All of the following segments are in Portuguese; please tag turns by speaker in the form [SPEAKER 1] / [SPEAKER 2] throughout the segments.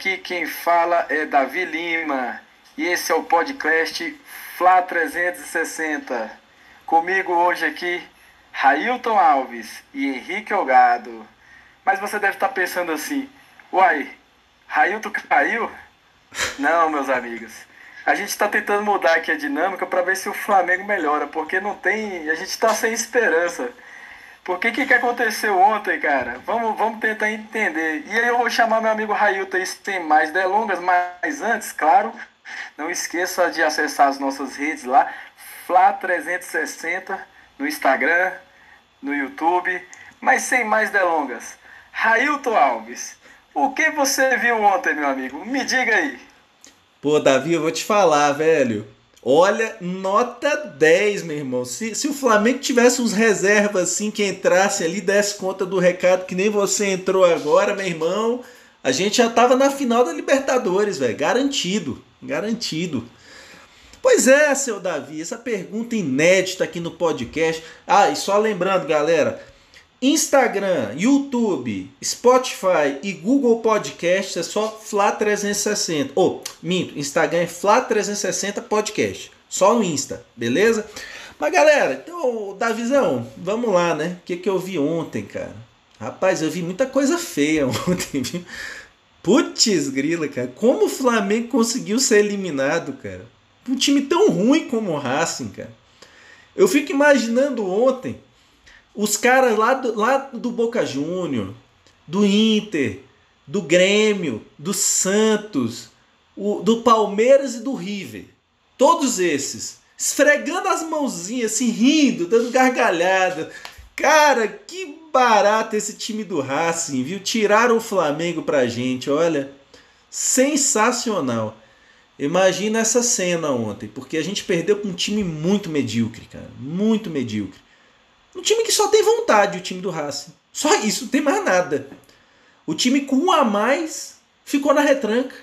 [SPEAKER 1] Aqui quem fala é Davi Lima e esse é o podcast Fla 360. Comigo hoje aqui, Railton Alves e Henrique Elgado. Mas você deve estar pensando assim: uai, Railton caiu? Não, meus amigos. A gente está tentando mudar aqui a dinâmica para ver se o Flamengo melhora, porque não tem. A gente está sem esperança. O que, que aconteceu ontem, cara? Vamos, vamos tentar entender. E aí eu vou chamar meu amigo Railton aí sem mais delongas, mas antes, claro, não esqueça de acessar as nossas redes lá, Fla360 no Instagram, no YouTube. Mas sem mais delongas, Railton Alves, o que você viu ontem, meu amigo? Me diga aí.
[SPEAKER 2] Pô, Davi, eu vou te falar, velho. Olha, nota 10, meu irmão. Se, se o Flamengo tivesse uns reservas assim que entrasse ali, desse conta do recado que nem você entrou agora, meu irmão, a gente já tava na final da Libertadores, velho. Garantido. Garantido. Pois é, seu Davi, essa pergunta inédita aqui no podcast. Ah, e só lembrando, galera, Instagram, YouTube, Spotify e Google Podcast é só Fla360. Ou, oh, minto, Instagram é Fla360 Podcast. Só no Insta, beleza? Mas galera, então, Davizão, vamos lá, né? O que, que eu vi ontem, cara? Rapaz, eu vi muita coisa feia ontem, viu? Putz, grila, cara. Como o Flamengo conseguiu ser eliminado, cara? Um time tão ruim como o Racing, cara. Eu fico imaginando ontem os caras lá do, lá do Boca Júnior, do Inter, do Grêmio, do Santos, o, do Palmeiras e do River. Todos esses. Esfregando as mãozinhas, assim, rindo, dando gargalhada. Cara, que barato esse time do Racing, viu? Tiraram o Flamengo pra gente, olha. Sensacional. Imagina essa cena ontem, porque a gente perdeu com um time muito medíocre, cara. Muito medíocre. Um time que só tem vontade, o time do Racing. Só isso, não tem mais nada. O time com um a mais ficou na retranca.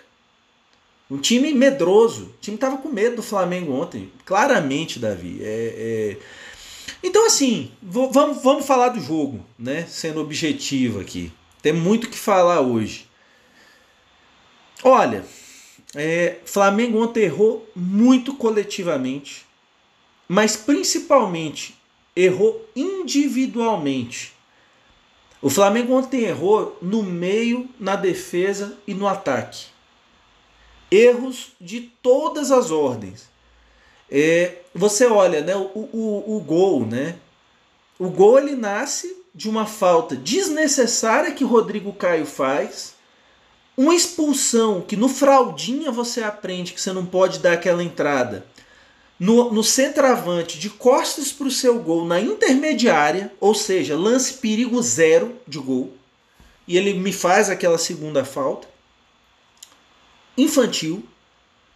[SPEAKER 2] Um time medroso. O time tava com medo do Flamengo ontem. Claramente, Davi. É, é... Então, assim, vamos, vamos falar do jogo, né? Sendo objetivo aqui. Tem muito que falar hoje. Olha, é, Flamengo ontem errou muito coletivamente, mas principalmente errou individualmente. O Flamengo ontem errou no meio, na defesa e no ataque. Erros de todas as ordens. É, você olha, né, o, o, o gol, né? O gol ele nasce de uma falta desnecessária que Rodrigo Caio faz, uma expulsão que no fraldinha você aprende que você não pode dar aquela entrada no, no centroavante de costas para o seu gol na intermediária, ou seja, lance perigo zero de gol, e ele me faz aquela segunda falta. Infantil.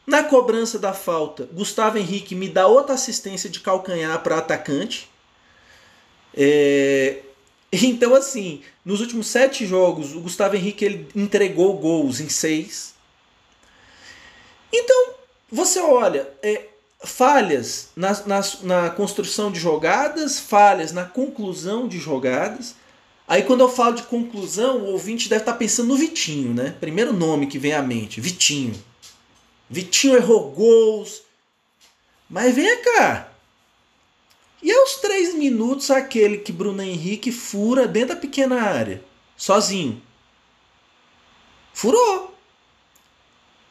[SPEAKER 2] Na cobrança da falta, Gustavo Henrique me dá outra assistência de calcanhar para atacante. É... Então, assim, nos últimos sete jogos, o Gustavo Henrique ele entregou gols em seis. Então, você olha, é, falhas na, na, na, construção de jogadas, falhas na conclusão de jogadas. Aí quando eu falo de conclusão, o ouvinte deve estar pensando no Vitinho, né? Primeiro nome que vem à mente, Vitinho. Vitinho errou gols. Mas vem cá. E aos três minutos aquele que Bruno Henrique fura dentro da pequena área, sozinho. Furou.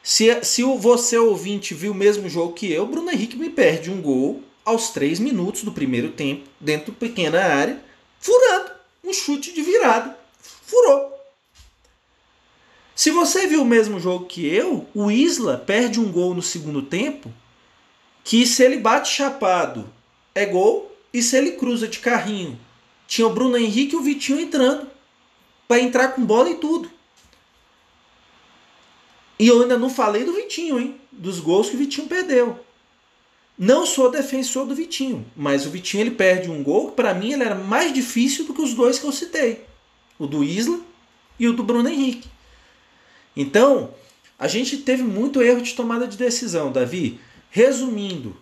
[SPEAKER 2] Se, se você ouvinte viu o mesmo jogo que eu, Bruno Henrique me perde um gol aos 3 minutos do primeiro tempo, dentro da pequena área, furando. Um chute de virada. Furou. Se você viu o mesmo jogo que eu, o Isla perde um gol no segundo tempo, que se ele bate chapado é gol, e se ele cruza de carrinho, tinha o Bruno Henrique e o Vitinho entrando, para entrar com bola e tudo. E eu ainda não falei do Vitinho, hein? Dos gols que o Vitinho perdeu. Não sou defensor do Vitinho, mas o Vitinho ele perde um gol que para mim ele era mais difícil do que os dois que eu citei. O do Isla e o do Bruno Henrique. Então, a gente teve muito erro de tomada de decisão, Davi. Resumindo,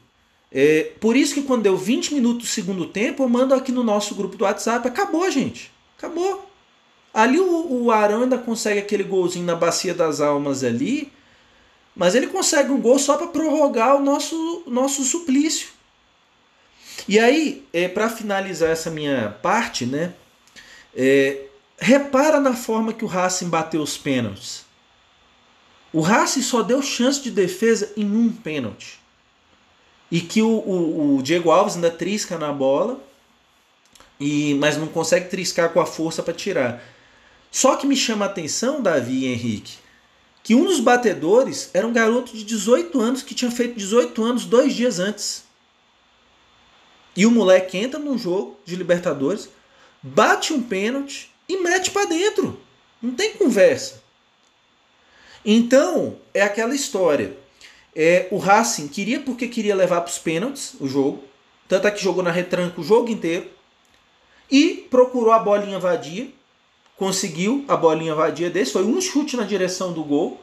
[SPEAKER 2] é, por isso que quando deu 20 minutos do segundo tempo, eu mando aqui no nosso grupo do WhatsApp, acabou, gente. Acabou. Ali o, o Arão ainda consegue aquele golzinho na Bacia das Almas ali, mas ele consegue um gol só para prorrogar o nosso, nosso suplício. E aí, é, para finalizar essa minha parte, né? É, repara na forma que o Racing bateu os pênaltis. O Racing só deu chance de defesa em um pênalti. E que o, o, o Diego Alves ainda trisca na bola, e mas não consegue triscar com a força para tirar. Só que me chama a atenção, Davi e Henrique, que um dos batedores era um garoto de 18 anos que tinha feito 18 anos dois dias antes. E o moleque entra num jogo de Libertadores, bate um pênalti e mete para dentro. Não tem conversa. Então, é aquela história. É, o Racing queria porque queria levar para os pênaltis o jogo. Tanto é que jogou na retranca o jogo inteiro. E procurou a bolinha vadia conseguiu a bolinha vadia desse. Foi um chute na direção do gol.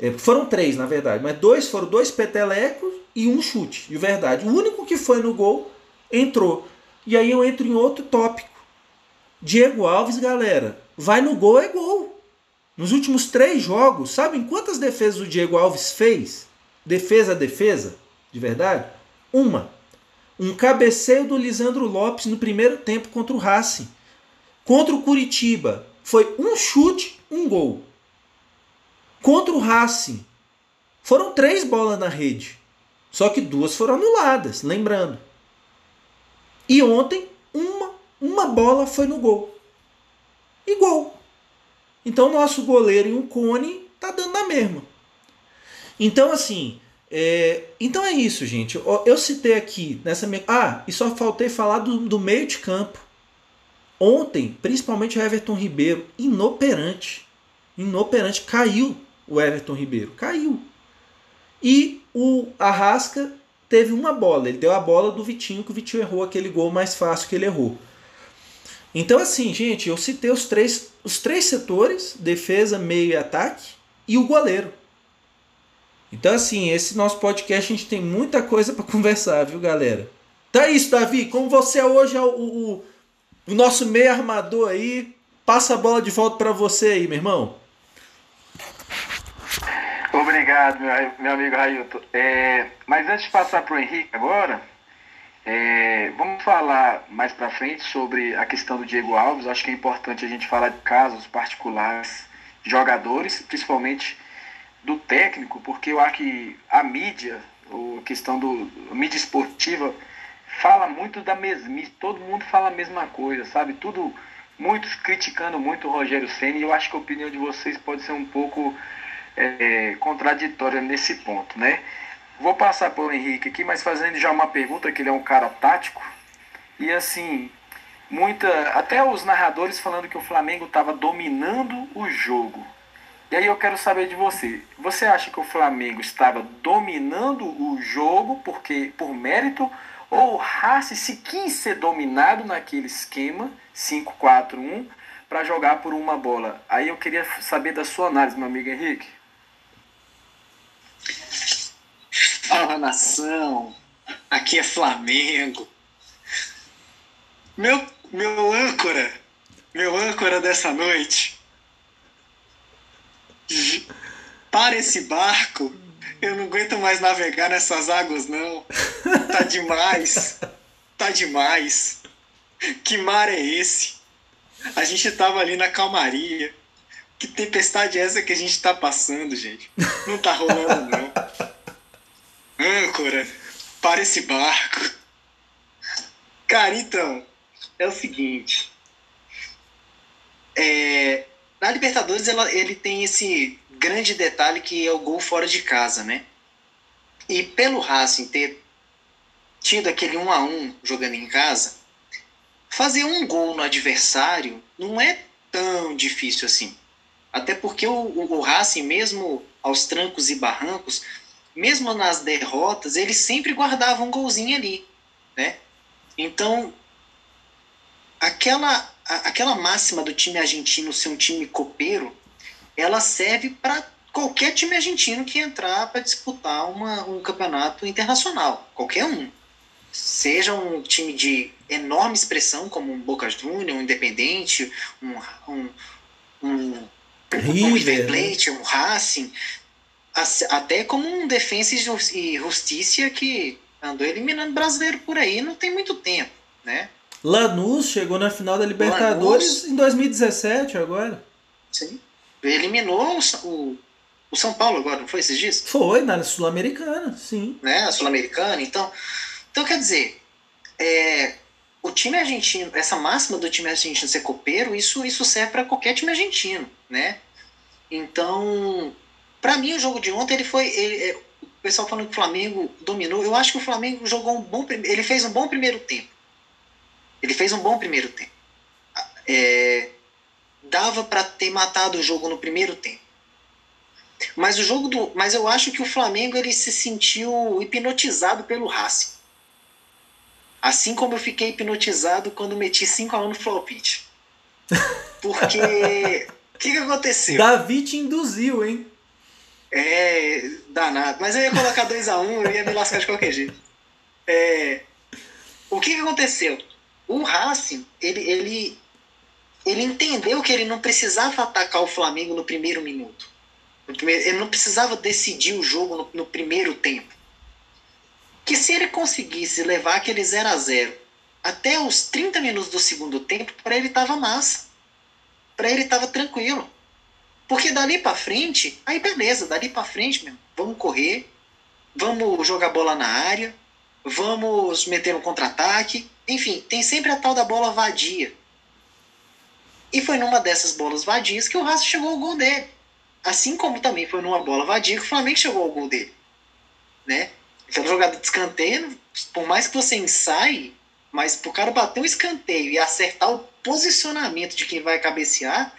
[SPEAKER 2] É, foram três, na verdade, mas dois foram dois petelecos e um chute, de verdade. O único que foi no gol entrou. E aí eu entro em outro tópico. Diego Alves, galera, vai no gol é gol. Nos últimos três jogos, sabem quantas defesas o Diego Alves fez? Defesa a defesa, de verdade? Uma. Um cabeceio do Lisandro Lopes no primeiro tempo contra o Racing. Contra o Curitiba, foi um chute, um gol. Contra o Racing, foram três bolas na rede. Só que duas foram anuladas, lembrando. E ontem, uma, uma bola foi no gol. E gol. Então, nosso goleiro e um cone tá dando na mesma. Então, assim, é, então é isso, gente. Eu, eu, citei aqui nessa minha. Ah, e só faltei falar do, do meio de campo. Ontem, principalmente o Everton Ribeiro, inoperante. Inoperante. Caiu o Everton Ribeiro. Caiu. E o Arrasca teve uma bola. Ele deu a bola do Vitinho, que o Vitinho errou aquele gol mais fácil que ele errou. Então, assim, gente, eu citei os três, os três setores: defesa, meio e ataque, e o goleiro. Então, assim, esse nosso podcast a gente tem muita coisa para conversar, viu, galera? É isso, Davi. Como você hoje é o, o o nosso meio armador aí passa a bola de volta para você aí, meu irmão.
[SPEAKER 1] Obrigado, meu, meu amigo Railton. É, mas antes de passar para o Henrique agora, é, vamos falar mais para frente sobre a questão do Diego Alves. Acho que é importante a gente falar de casos particulares, jogadores, principalmente do técnico, porque eu acho que a mídia, a questão do a mídia esportiva, fala muito da mesmice, todo mundo fala a mesma coisa, sabe? Tudo, muitos criticando muito o Rogério Senna, e eu acho que a opinião de vocês pode ser um pouco é, contraditória nesse ponto, né? Vou passar para o Henrique aqui, mas fazendo já uma pergunta, que ele é um cara tático, e assim, muita, até os narradores falando que o Flamengo estava dominando o jogo. E aí eu quero saber de você. Você acha que o Flamengo estava dominando o jogo porque por mérito ou o Racing se quis ser dominado naquele esquema 5-4-1 para jogar por uma bola. Aí eu queria saber da sua análise, meu amigo Henrique.
[SPEAKER 3] Fala nação, aqui é Flamengo. Meu, meu âncora, meu âncora dessa noite. Para esse barco eu não aguento mais navegar nessas águas, não. Tá demais. Tá demais. Que mar é esse? A gente tava ali na calmaria. Que tempestade é essa que a gente tá passando, gente? Não tá rolando, não. Âncora, para esse barco. Cara, então, é o seguinte. É, na Libertadores ela, ele tem esse grande detalhe que é o gol fora de casa, né? E pelo Racing ter tido aquele 1 a 1 jogando em casa, fazer um gol no adversário não é tão difícil assim. Até porque o, o, o Racing, mesmo aos trancos e barrancos, mesmo nas derrotas, ele sempre guardava um golzinho ali, né? Então, aquela, aquela máxima do time argentino ser um time copeiro ela serve para qualquer time argentino que entrar para disputar uma, um campeonato internacional, qualquer um. seja um time de enorme expressão, como um Boca Juniors, um Independente, um, um, um,
[SPEAKER 2] River,
[SPEAKER 3] um River
[SPEAKER 2] né?
[SPEAKER 3] Plate, um Racing, até como um Defensa e Jus- Justiça que andou eliminando brasileiro por aí não tem muito tempo, né?
[SPEAKER 2] Lanús chegou na final da Libertadores em 2017 agora.
[SPEAKER 3] Sim. Eliminou o, o, o São Paulo agora, não foi esses dias?
[SPEAKER 2] Foi na Sul-Americana, sim.
[SPEAKER 3] né, a Sul-Americana. Então, então, quer dizer, é, o time argentino, essa máxima do time argentino ser copeiro, isso, isso serve para qualquer time argentino, né? Então, para mim, o jogo de ontem, ele foi. ele- é, o pessoal falando que o Flamengo dominou. Eu acho que o Flamengo jogou um bom. Ele fez um bom primeiro tempo. Ele fez um bom primeiro tempo. É, dava para ter matado o jogo no primeiro tempo. Mas o jogo do, mas eu acho que o Flamengo ele se sentiu hipnotizado pelo Racing. Assim como eu fiquei hipnotizado quando meti 5 a 1 no Flopit. Porque o que, que aconteceu?
[SPEAKER 2] Davi te induziu, hein?
[SPEAKER 3] É, danado. Mas eu ia colocar 2x1, eu ia me lascar de qualquer jeito. É, o que, que aconteceu? O Racing, ele, ele, ele entendeu que ele não precisava atacar o Flamengo no primeiro minuto. No primeiro, ele não precisava decidir o jogo no, no primeiro tempo. Que se ele conseguisse levar aquele 0 a 0 até os 30 minutos do segundo tempo, para ele tava massa. Para ele tava tranquilo. Porque dali pra frente, aí beleza, dali pra frente, meu, vamos correr, vamos jogar bola na área, vamos meter um contra-ataque, enfim, tem sempre a tal da bola vadia. E foi numa dessas bolas vadias que o Racing chegou ao gol dele. Assim como também foi numa bola vadia que o Flamengo chegou ao gol dele. Né? Aquela jogada de escanteio, por mais que você ensaie, mas pro cara bater um escanteio e acertar o posicionamento de quem vai cabecear,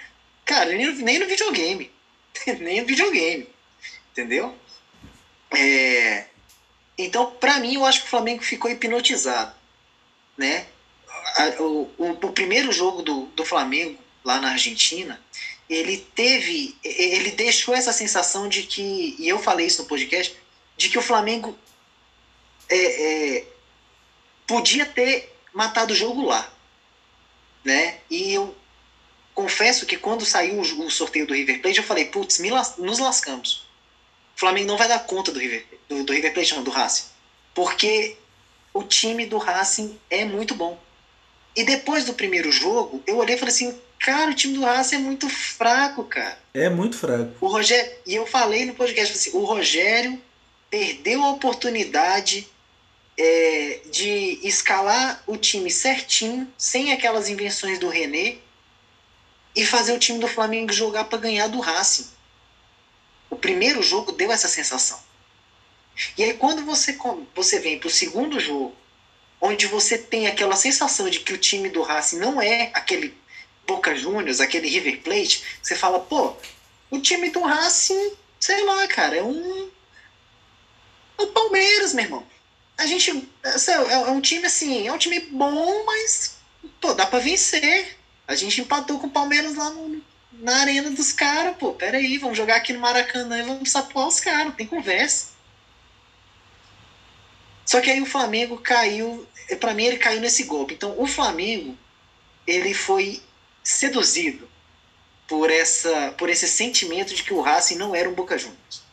[SPEAKER 3] Cara, nem, nem no videogame. nem no videogame. Entendeu? É, Então, pra mim, eu acho que o Flamengo ficou hipnotizado. Né? O, o, o primeiro jogo do, do Flamengo, lá na Argentina, ele teve. Ele deixou essa sensação de que. E eu falei isso no podcast, de que o Flamengo é, é, podia ter matado o jogo lá. Né? E eu confesso que quando saiu o, sorteio do River Plate, eu falei, putz, las- nos lascamos. O Flamengo não vai dar conta do River, do, do River Plate, não, do Racing. Porque o time do Racing é muito bom. E depois do primeiro jogo, eu olhei e falei assim, cara, o time do Racing é muito fraco, cara.
[SPEAKER 2] É muito fraco.
[SPEAKER 3] O Rogério, e eu falei no podcast, assim, o Rogério perdeu a oportunidade é, de escalar o time certinho, sem aquelas invenções do René, e fazer o time do Flamengo jogar para ganhar do Racing. O primeiro jogo deu essa sensação. E aí quando você, você vem para o segundo jogo, onde você tem aquela sensação de que o time do Racing não é aquele Boca Juniors, aquele River Plate, você fala, pô, o time do Racing, sei lá, cara, é um. É o Palmeiras, meu irmão. A gente. É é um time assim, é um time bom, mas. Pô, dá pra vencer. A gente empatou com o Palmeiras lá no- na arena dos caras, pô. Pera aí, vamos jogar aqui no Maracanã e vamos sapuar os caras, não tem conversa. Só que aí o Flamengo caiu. Pra mim, ele caiu nesse golpe. Então, o Flamengo, ele foi seduzido por, essa, por esse sentimento de que o Racing não era um Boca Juniors.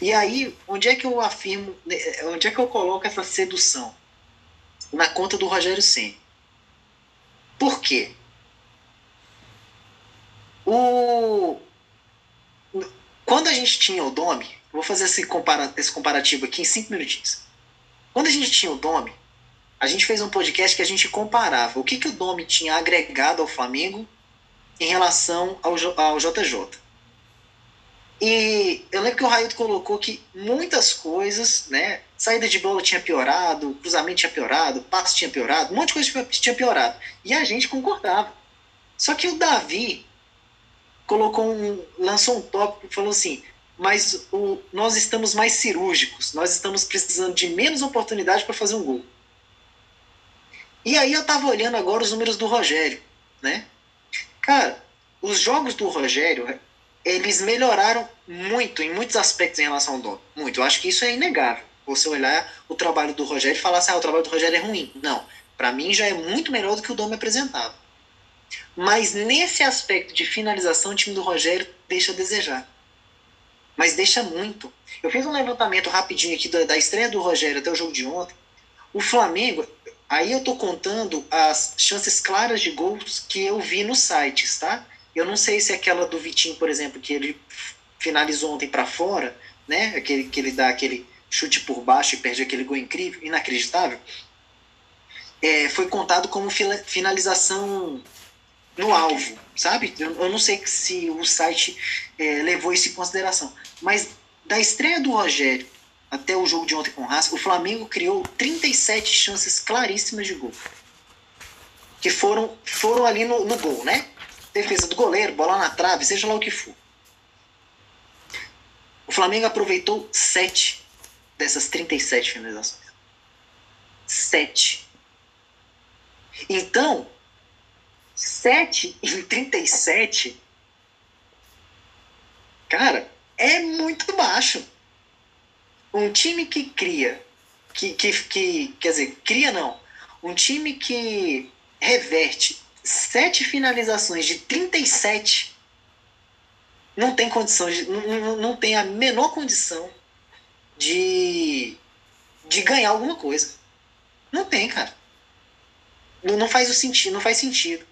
[SPEAKER 3] E aí, onde é que eu afirmo, né, onde é que eu coloco essa sedução? Na conta do Rogério Senna. Por quê? O... Quando a gente tinha o Dome, vou fazer esse comparativo aqui em cinco minutinhos. Quando a gente tinha o Dome, a gente fez um podcast que a gente comparava o que, que o Dome tinha agregado ao Flamengo em relação ao, ao JJ. E eu lembro que o Railton colocou que muitas coisas, né? Saída de bola tinha piorado, cruzamento tinha piorado, passe tinha piorado, um monte de coisa tinha piorado. E a gente concordava. Só que o Davi colocou um, lançou um tópico e falou assim: mas o, nós estamos mais cirúrgicos, nós estamos precisando de menos oportunidade para fazer um gol. E aí eu tava olhando agora os números do Rogério, né? Cara, os jogos do Rogério, eles melhoraram muito em muitos aspectos em relação ao Dom. Muito. Eu acho que isso é inegável. você olhar o trabalho do Rogério e falar assim, ah, o trabalho do Rogério é ruim. Não. Para mim já é muito melhor do que o Dome apresentava. Mas nesse aspecto de finalização, o time do Rogério deixa a desejar. Mas deixa muito. Eu fiz um levantamento rapidinho aqui da, da estreia do Rogério até o jogo de ontem. O Flamengo, aí eu tô contando as chances claras de gols que eu vi nos sites, tá? Eu não sei se é aquela do Vitinho, por exemplo, que ele finalizou ontem para fora, né? Aquele que ele dá aquele chute por baixo e perde aquele gol incrível, inacreditável. É, foi contado como finalização no alvo, sabe? Eu, eu não sei se o site é, levou isso em consideração. Mas da estreia do Rogério até o jogo de ontem com o Haas, o Flamengo criou 37 chances claríssimas de gol. Que foram, foram ali no, no gol, né? Defesa do goleiro, bola na trave, seja lá o que for. O Flamengo aproveitou 7 dessas 37 finalizações. 7. Então, 7 em 37, cara, é muito baixo. Um time que cria, que, que, que quer dizer, cria não, um time que reverte sete finalizações de 37 não tem condição, não, não tem a menor condição de, de ganhar alguma coisa. Não tem, cara. Não, não faz o sentido, não faz sentido.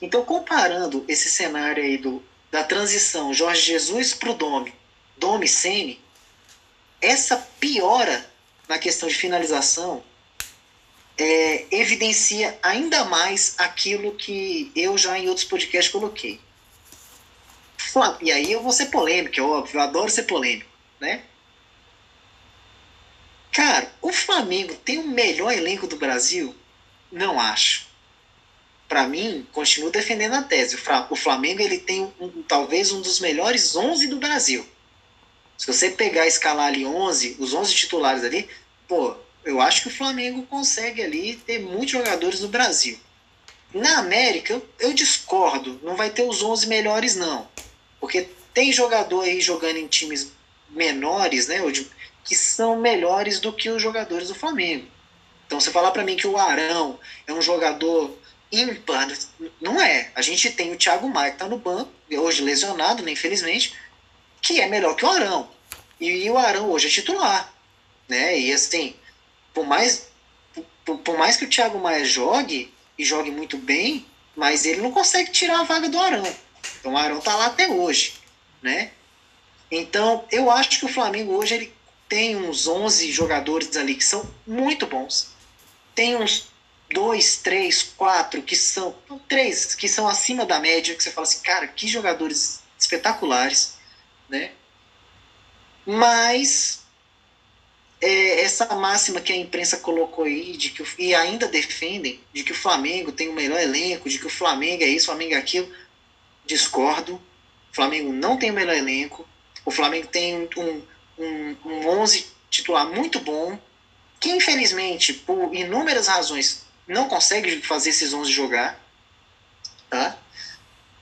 [SPEAKER 3] Então, comparando esse cenário aí do, da transição Jorge Jesus para o Domi, Domi Sene, essa piora na questão de finalização é, evidencia ainda mais aquilo que eu já em outros podcasts coloquei. E aí eu vou ser polêmico, é óbvio, eu adoro ser polêmico, né? Cara, o Flamengo tem o melhor elenco do Brasil? Não acho para mim, continuo defendendo a tese. O Flamengo ele tem um, talvez um dos melhores 11 do Brasil. Se você pegar escalar ali 11, os 11 titulares ali, pô, eu acho que o Flamengo consegue ali ter muitos jogadores no Brasil. Na América, eu, eu discordo. Não vai ter os 11 melhores, não. Porque tem jogador aí jogando em times menores, né? Que são melhores do que os jogadores do Flamengo. Então, você falar para mim que o Arão é um jogador ímpar. Não é. A gente tem o Thiago Maia que tá no banco, hoje lesionado, né, infelizmente, que é melhor que o Arão. E, e, o Arão hoje é titular. Né? E assim, por mais, por, por mais que o Thiago Maia jogue, e jogue muito bem, mas ele não consegue tirar a vaga do Arão. Então o Arão tá lá até hoje. Né? Então, eu acho que o Flamengo hoje ele tem uns 11 jogadores ali que são muito bons. Tem uns dois, três, quatro que são. Três que são acima da média, que você fala assim, cara, que jogadores espetaculares, né? Mas é, essa máxima que a imprensa colocou aí, de que, e ainda defendem, de que o Flamengo tem o melhor elenco, de que o Flamengo é isso, o Flamengo é aquilo, discordo. O Flamengo não tem o melhor elenco. O Flamengo tem um, um, um 11 titular muito bom, que infelizmente, por inúmeras razões, não consegue fazer esses 11 jogar, tá?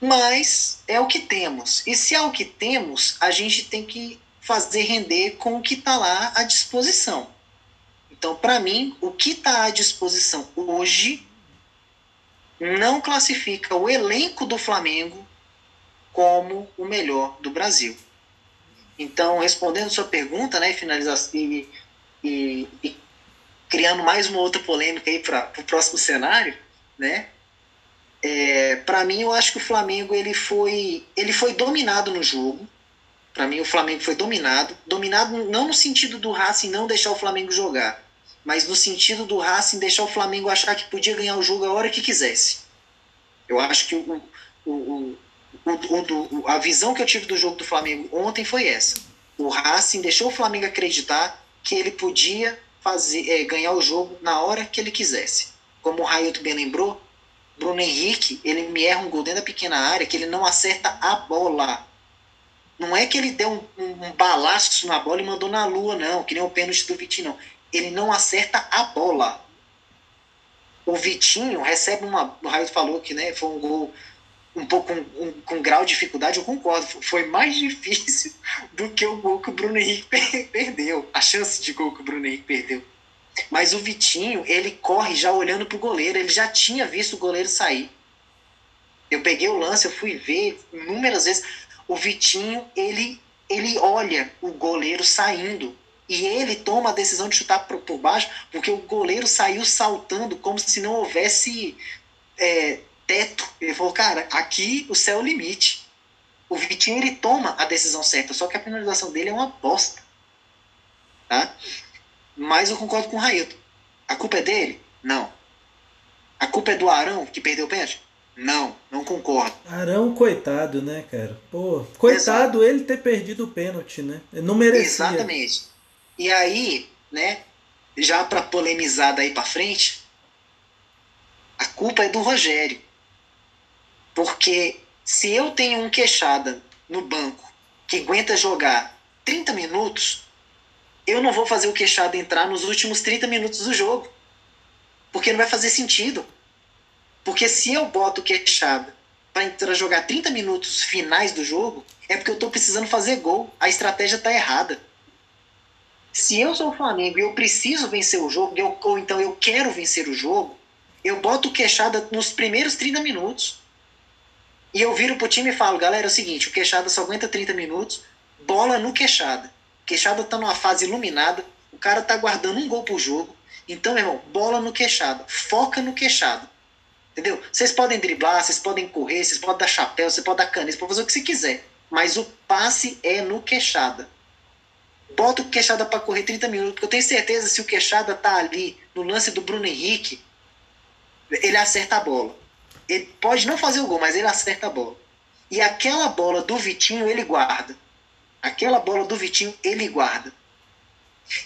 [SPEAKER 3] Mas é o que temos. E se é o que temos, a gente tem que fazer render com o que está lá à disposição. Então, para mim, o que está à disposição hoje não classifica o elenco do Flamengo como o melhor do Brasil. Então, respondendo sua pergunta, né, e, e, e criando mais uma outra polêmica aí para o próximo cenário, né? É, para mim, eu acho que o Flamengo ele foi, ele foi dominado no jogo. Para mim, o Flamengo foi dominado. Dominado não no sentido do Racing não deixar o Flamengo jogar, mas no sentido do Racing deixar o Flamengo achar que podia ganhar o jogo a hora que quisesse. Eu acho que o, o, o, o, a visão que eu tive do jogo do Flamengo ontem foi essa. O Racing deixou o Flamengo acreditar que ele podia fazer, é, ganhar o jogo na hora que ele quisesse. Como o Railton bem lembrou, Bruno Henrique, ele me erra um gol dentro da pequena área que ele não acerta a bola. Não é que ele deu um, um, um balaço na bola e mandou na lua, não, que nem o pênalti do Vitinho, não. Ele não acerta a bola. O Vitinho recebe uma. O Railton falou que né, foi um gol um pouco um, com um grau de dificuldade, eu concordo. Foi mais difícil do que o gol que o Bruno Henrique perdeu. A chance de gol que o Bruno Henrique perdeu. Mas o Vitinho, ele corre já olhando pro goleiro. Ele já tinha visto o goleiro sair. Eu peguei o lance, eu fui ver inúmeras vezes. O Vitinho, ele, ele olha o goleiro saindo. E ele toma a decisão de chutar por, por baixo, porque o goleiro saiu saltando como se não houvesse é, teto. Ele falou, cara, aqui o céu é o limite. O Vitinho ele toma a decisão certa, só que a penalização dele é uma bosta. Tá? Mas eu concordo com o Railton. A culpa é dele? Não. A culpa é do Arão que perdeu o pênalti? Não, não concordo.
[SPEAKER 2] Arão, coitado, né, cara? Pô, coitado Exato. ele ter perdido o pênalti, né? Ele não merecia.
[SPEAKER 3] Exatamente. E aí, né, já para polemizar daí para frente, a culpa é do Rogério. Porque se eu tenho um queixada no banco que aguenta jogar 30 minutos, eu não vou fazer o queixada entrar nos últimos 30 minutos do jogo. Porque não vai fazer sentido. Porque se eu boto o queixada para entrar jogar 30 minutos finais do jogo, é porque eu estou precisando fazer gol. A estratégia está errada. Se eu sou o Flamengo e eu preciso vencer o jogo, eu, ou então eu quero vencer o jogo, eu boto o queixada nos primeiros 30 minutos. E eu viro pro time e falo, galera, é o seguinte, o Queixada só aguenta 30 minutos, bola no Queixada. Queixada tá numa fase iluminada, o cara tá guardando um gol por jogo. Então, meu irmão, bola no Queixada, foca no Queixada. Entendeu? Vocês podem driblar, vocês podem correr, vocês podem dar chapéu, vocês podem dar caneta, vocês podem fazer o que você quiser. Mas o passe é no Queixada. Bota o Queixada para correr 30 minutos, porque eu tenho certeza se o Queixada tá ali no lance do Bruno Henrique, ele acerta a bola. Ele pode não fazer o gol, mas ele acerta a bola. E aquela bola do Vitinho ele guarda. Aquela bola do Vitinho ele guarda.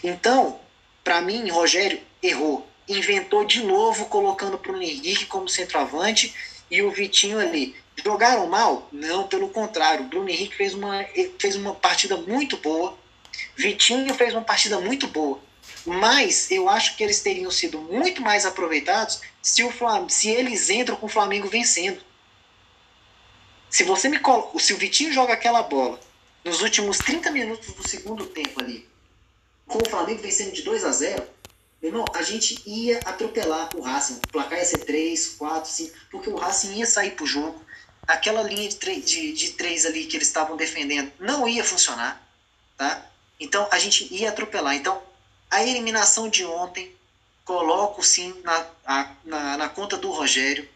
[SPEAKER 3] Então, para mim, Rogério errou. Inventou de novo, colocando para o Henrique como centroavante e o Vitinho ali. Jogaram mal? Não, pelo contrário. O Bruno Henrique fez uma, fez uma partida muito boa. Vitinho fez uma partida muito boa. Mas eu acho que eles teriam sido muito mais aproveitados se, o Flam se eles entram com o Flamengo vencendo. Se você me coloca, se o Vitinho joga aquela bola nos últimos 30 minutos do segundo tempo ali, com o Flamengo vencendo de 2 a 0, meu irmão, a gente ia atropelar o Racing. O placar ia ser 3, 4, 5, porque o Racing ia sair pro jogo. Aquela linha de, de, de três ali que eles estavam defendendo não ia funcionar, tá? Então a gente ia atropelar. Então a eliminação de ontem coloco sim na, a, na, na conta do Rogério,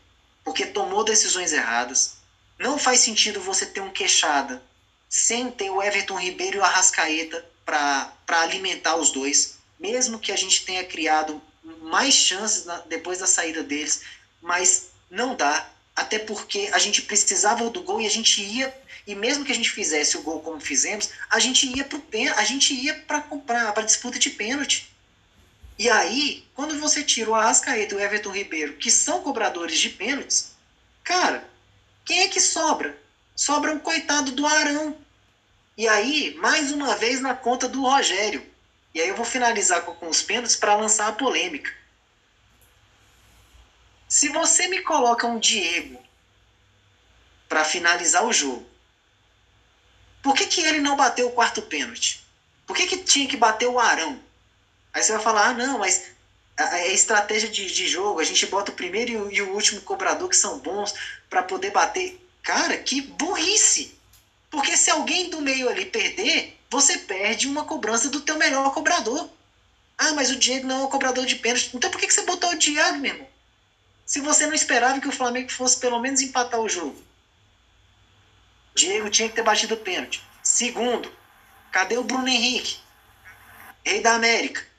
[SPEAKER 3] porque tomou decisões erradas. Não faz sentido você ter um queixada sem ter o Everton Ribeiro e o Arrascaeta para alimentar os dois, mesmo que a gente tenha criado mais chances na, depois da saída deles, mas não dá, até porque a gente precisava do gol e a gente ia e mesmo que a gente fizesse o gol como fizemos, a gente ia para a gente ia para para disputa de pênalti. E aí, quando você tira o Arrascaeta e o Everton Ribeiro, que são cobradores de pênaltis, cara, quem é que sobra? Sobra um coitado do Arão. E aí, mais uma vez na conta do Rogério. E aí eu vou finalizar com, com os pênaltis para lançar a polêmica. Se você me coloca um Diego para finalizar o jogo, por que, que ele não bateu o quarto pênalti? Por que, que tinha que bater o Arão? Aí você vai falar, ah, não, mas é estratégia de, de jogo, a gente bota o primeiro e o, e o último cobrador que são bons para poder bater. Cara, que burrice! Porque se alguém do meio ali perder, você perde uma cobrança do teu melhor cobrador. Ah, mas o Diego não é um cobrador de pênalti. Então por que, que você botou o Diego, meu irmão? Se você não esperava que o Flamengo fosse pelo menos empatar o jogo. Diego tinha que ter batido o pênalti. Segundo, cadê o Bruno Henrique? Rei da América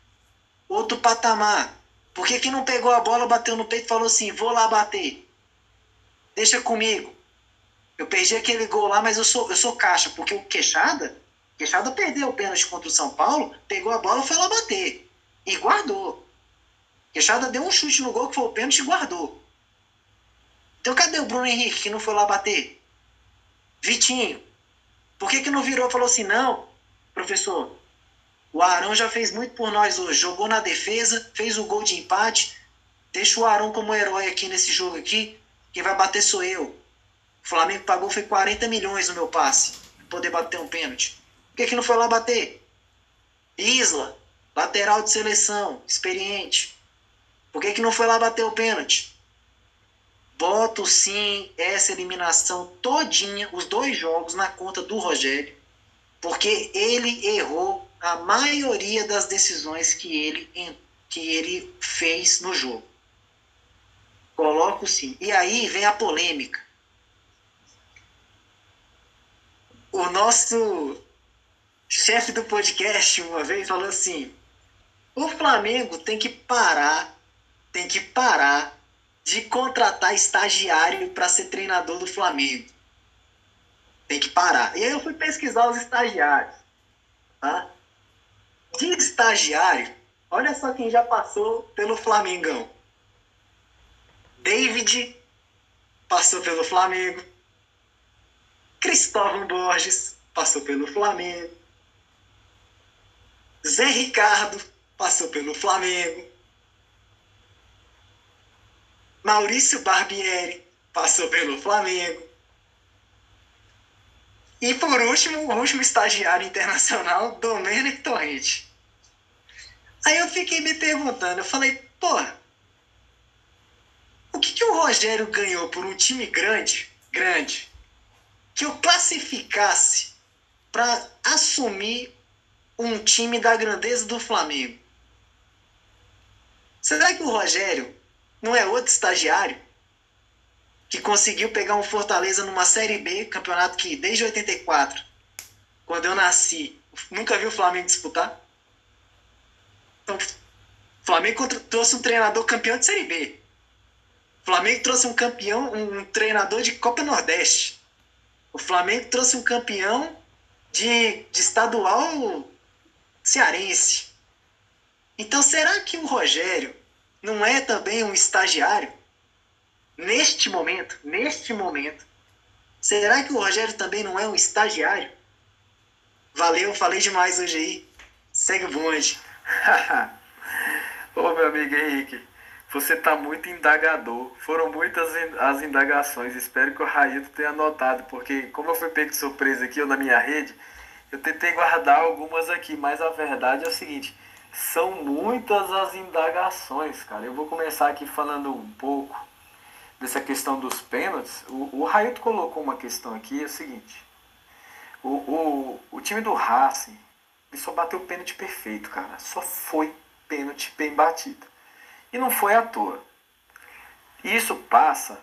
[SPEAKER 3] outro patamar. Por que, que não pegou a bola, bateu no peito e falou assim: vou lá bater? Deixa comigo. Eu perdi aquele gol lá, mas eu sou, eu sou caixa, porque o Queixada, Queixada perdeu o pênalti contra o São Paulo, pegou a bola e foi lá bater. E guardou. Queixada deu um chute no gol que foi o pênalti e guardou. Então cadê o Bruno Henrique que não foi lá bater? Vitinho. Por que, que não virou e falou assim, não, professor, o Arão já fez muito por nós hoje. Jogou na defesa, fez o gol de empate. Deixa o Arão como herói aqui nesse jogo aqui. Quem vai bater sou eu. Flamengo pagou foi 40 milhões no meu passe pra poder bater um pênalti. Por que, que não foi lá bater? Isla, lateral de seleção, experiente. Por que, que não foi lá bater o pênalti? Boto sim essa eliminação todinha, os dois jogos, na conta do Rogério, porque ele errou a maioria das decisões que ele, que ele fez no jogo. Coloco sim. E aí vem a polêmica. O nosso chefe do podcast uma vez falou assim: o Flamengo tem que parar, tem que parar de contratar estagiário para ser treinador do Flamengo. Tem que parar. E aí eu fui pesquisar os estagiários. Tá? De estagiário, olha só quem já passou pelo Flamengão. David passou pelo Flamengo. Cristóvão Borges passou pelo Flamengo. Zé Ricardo passou pelo Flamengo. Maurício Barbieri passou pelo Flamengo. E por último, o último estagiário internacional, Domênico Torrente. Aí eu fiquei me perguntando, eu falei, porra, o que, que o Rogério ganhou por um time grande, grande, que eu classificasse para assumir um time da grandeza do Flamengo? Será que o Rogério não é outro estagiário que conseguiu pegar um Fortaleza numa Série B, campeonato que desde 84, quando eu nasci, nunca vi o Flamengo disputar? Então, o Flamengo trouxe um treinador campeão de Série B. O Flamengo trouxe um campeão, um treinador de Copa Nordeste. O Flamengo trouxe um campeão de, de estadual cearense. Então, será que o Rogério não é também um estagiário? Neste momento, neste momento, será que o Rogério também não é um estagiário? Valeu, falei demais hoje aí. Segue o bonde.
[SPEAKER 1] Ô, meu amigo Henrique, você tá muito indagador. Foram muitas as indagações. Espero que o Raíto tenha anotado, porque como eu fui pego de surpresa aqui, ou na minha rede, eu tentei guardar algumas aqui, mas a verdade é o seguinte, são muitas as indagações, cara. Eu vou começar aqui falando um pouco dessa questão dos pênaltis. O, o Raito colocou uma questão aqui, é o seguinte. O, o, o time do Racing, ele só bateu o pênalti perfeito, cara. Só foi pênalti bem batido. E não foi à toa. Isso passa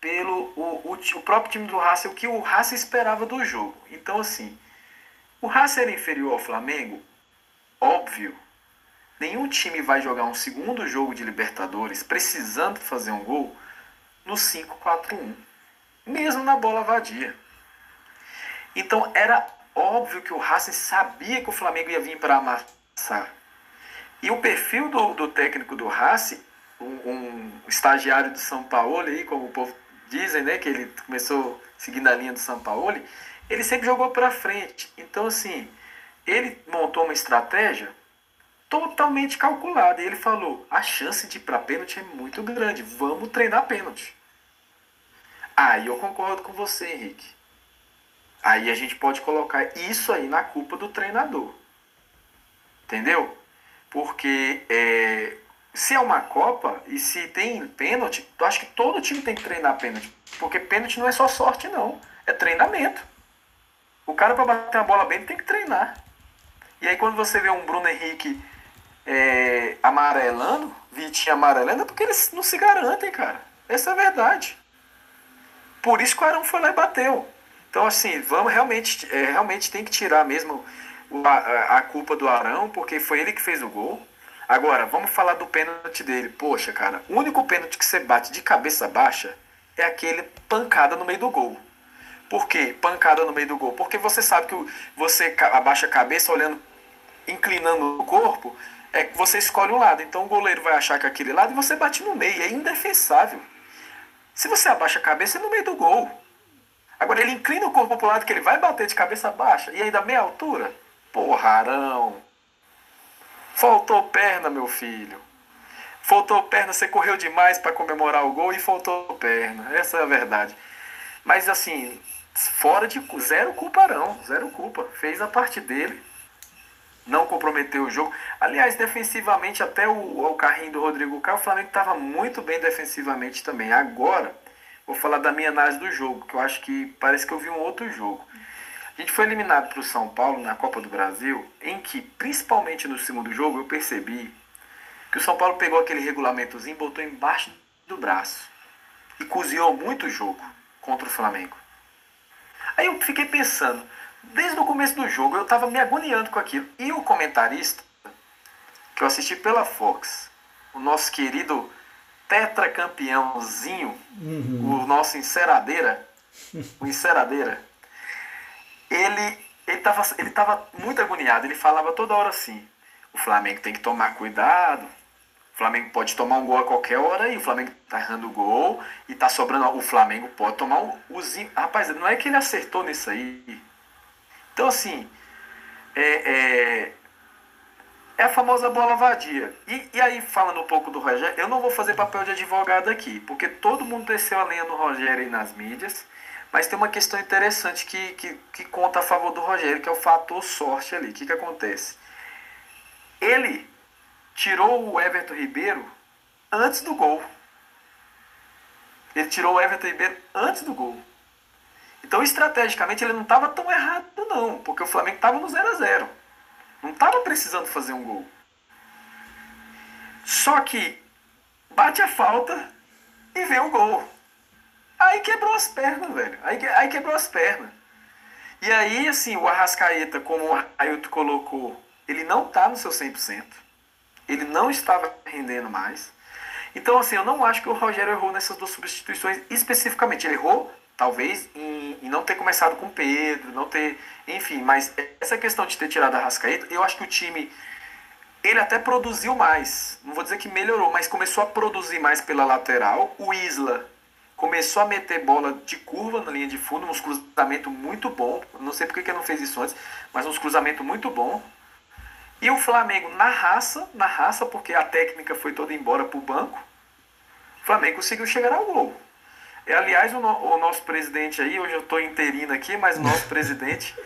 [SPEAKER 1] pelo o, o, o próprio time do Racing, o que o Racing esperava do jogo. Então, assim, o Racing era inferior ao Flamengo? Óbvio. Nenhum time vai jogar um segundo jogo de Libertadores precisando fazer um gol no 5-4-1, mesmo na bola vadia. Então era óbvio que o Racing sabia que o Flamengo ia vir para amassar. E o perfil do, do técnico do Racing, um, um, estagiário do São Paulo, aí, como o povo dizem, né, que ele começou seguindo a linha do São Paulo, ele sempre jogou para frente. Então, assim, ele montou uma estratégia totalmente calculada. E ele falou: a chance de ir para pênalti é muito grande, vamos treinar pênalti. Aí eu concordo com você, Henrique. Aí a gente pode colocar isso aí na culpa do treinador. Entendeu? Porque é, se é uma Copa e se tem pênalti, eu acho que todo time tem que treinar pênalti. Porque pênalti não é só sorte, não. É treinamento. O cara para bater a bola bem tem que treinar. E aí quando você vê um Bruno Henrique é, amarelando, Vitinho amarelando, é porque eles não se garantem, cara. Essa é a verdade. Por isso que o Arão foi lá e bateu. Então, assim, vamos realmente, é, realmente tem que tirar mesmo a, a culpa do Arão, porque foi ele que fez o gol. Agora, vamos falar do pênalti dele. Poxa, cara, o único pênalti que você bate de cabeça baixa é aquele pancada no meio do gol. Por quê? Pancada no meio do gol. Porque você sabe que você abaixa a cabeça olhando, inclinando o corpo, é que você escolhe um lado. Então o goleiro vai achar que é aquele lado e você bate no meio. É indefensável. Se você abaixa a cabeça, é no meio do gol. Agora ele inclina o corpo para o lado que ele vai bater de cabeça baixa e ainda meia altura. Porra, Arão. Faltou perna, meu filho. Faltou perna, você correu demais para comemorar o gol e faltou perna. Essa é a verdade. Mas assim, fora de zero culpa não, zero culpa. Fez a parte dele, não comprometeu o jogo. Aliás, defensivamente, até o, o carrinho do Rodrigo Caio, o Flamengo estava muito bem defensivamente também. Agora, vou falar da minha análise do jogo, que eu acho que parece que eu vi um outro jogo. A gente foi eliminado para o São Paulo na Copa do Brasil, em que, principalmente no segundo jogo, eu percebi que o São Paulo pegou aquele regulamentozinho, botou embaixo do braço e cozinhou muito o jogo contra o Flamengo. Aí eu fiquei pensando, desde o começo do jogo eu estava me agoniando com aquilo. E o comentarista, que eu assisti pela Fox, o nosso querido tetracampeãozinho, uhum. o nosso enceradeira, o enceradeira, ele ele estava ele tava muito agoniado, ele falava toda hora assim, o Flamengo tem que tomar cuidado, o Flamengo pode tomar um gol a qualquer hora e o Flamengo tá errando o gol e tá sobrando. O Flamengo pode tomar um. Os, rapaz, não é que ele acertou nisso aí. Então, assim. É, é, é a famosa bola vadia. E, e aí, falando um pouco do Rogério, eu não vou fazer papel de advogado aqui, porque todo mundo desceu a lenha no Rogério nas mídias. Mas tem uma questão interessante que, que, que conta a favor do Rogério, que é o fator sorte ali. O que, que acontece? Ele tirou o Everton Ribeiro antes do gol. Ele tirou o Everton Ribeiro antes do gol. Então, estrategicamente, ele não estava tão errado, não, porque o Flamengo estava no 0 a 0 Não estava precisando fazer um gol. Só que bate a falta e vê o gol. Aí quebrou as pernas, velho. Aí, aí quebrou as pernas. E aí, assim, o Arrascaeta, como o Ailton colocou, ele não está no seu 100% ele não estava rendendo mais. Então, assim, eu não acho que o Rogério errou nessas duas substituições especificamente. Ele errou, talvez, em, em não ter começado com o Pedro, não ter. Enfim, mas essa questão de ter tirado a Rascaeta, eu acho que o time. Ele até produziu mais. Não vou dizer que melhorou, mas começou a produzir mais pela lateral. O Isla começou a meter bola de curva na linha de fundo, uns cruzamentos muito bom. Não sei porque que ele não fez isso antes, mas uns cruzamentos muito bom. E o Flamengo na raça, na raça, porque a técnica foi toda embora para o banco, o Flamengo conseguiu chegar ao gol. E, aliás, o, no, o nosso presidente aí, hoje eu estou interino aqui, mas o nosso presidente,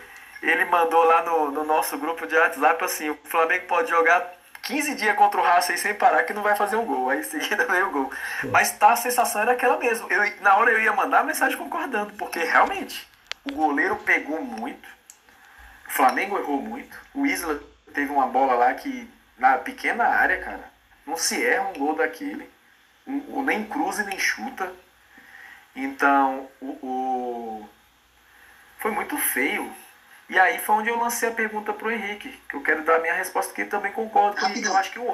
[SPEAKER 1] ele mandou lá no, no nosso grupo de WhatsApp assim, o Flamengo pode jogar 15 dias contra o aí sem parar que não vai fazer um gol. Aí seguida veio o gol. Mas tá, a sensação era aquela mesmo. Eu, na hora eu ia mandar a mensagem concordando, porque realmente o goleiro pegou muito, o Flamengo errou muito, o Isla teve uma bola lá que, na pequena área, cara, não se erra um gol daquele. Um, nem cruza nem chuta. Então, o, o, foi muito feio. E aí foi onde eu lancei a pergunta pro Henrique, que eu quero dar a minha resposta, que ele também concorda comigo. Eu acho que o.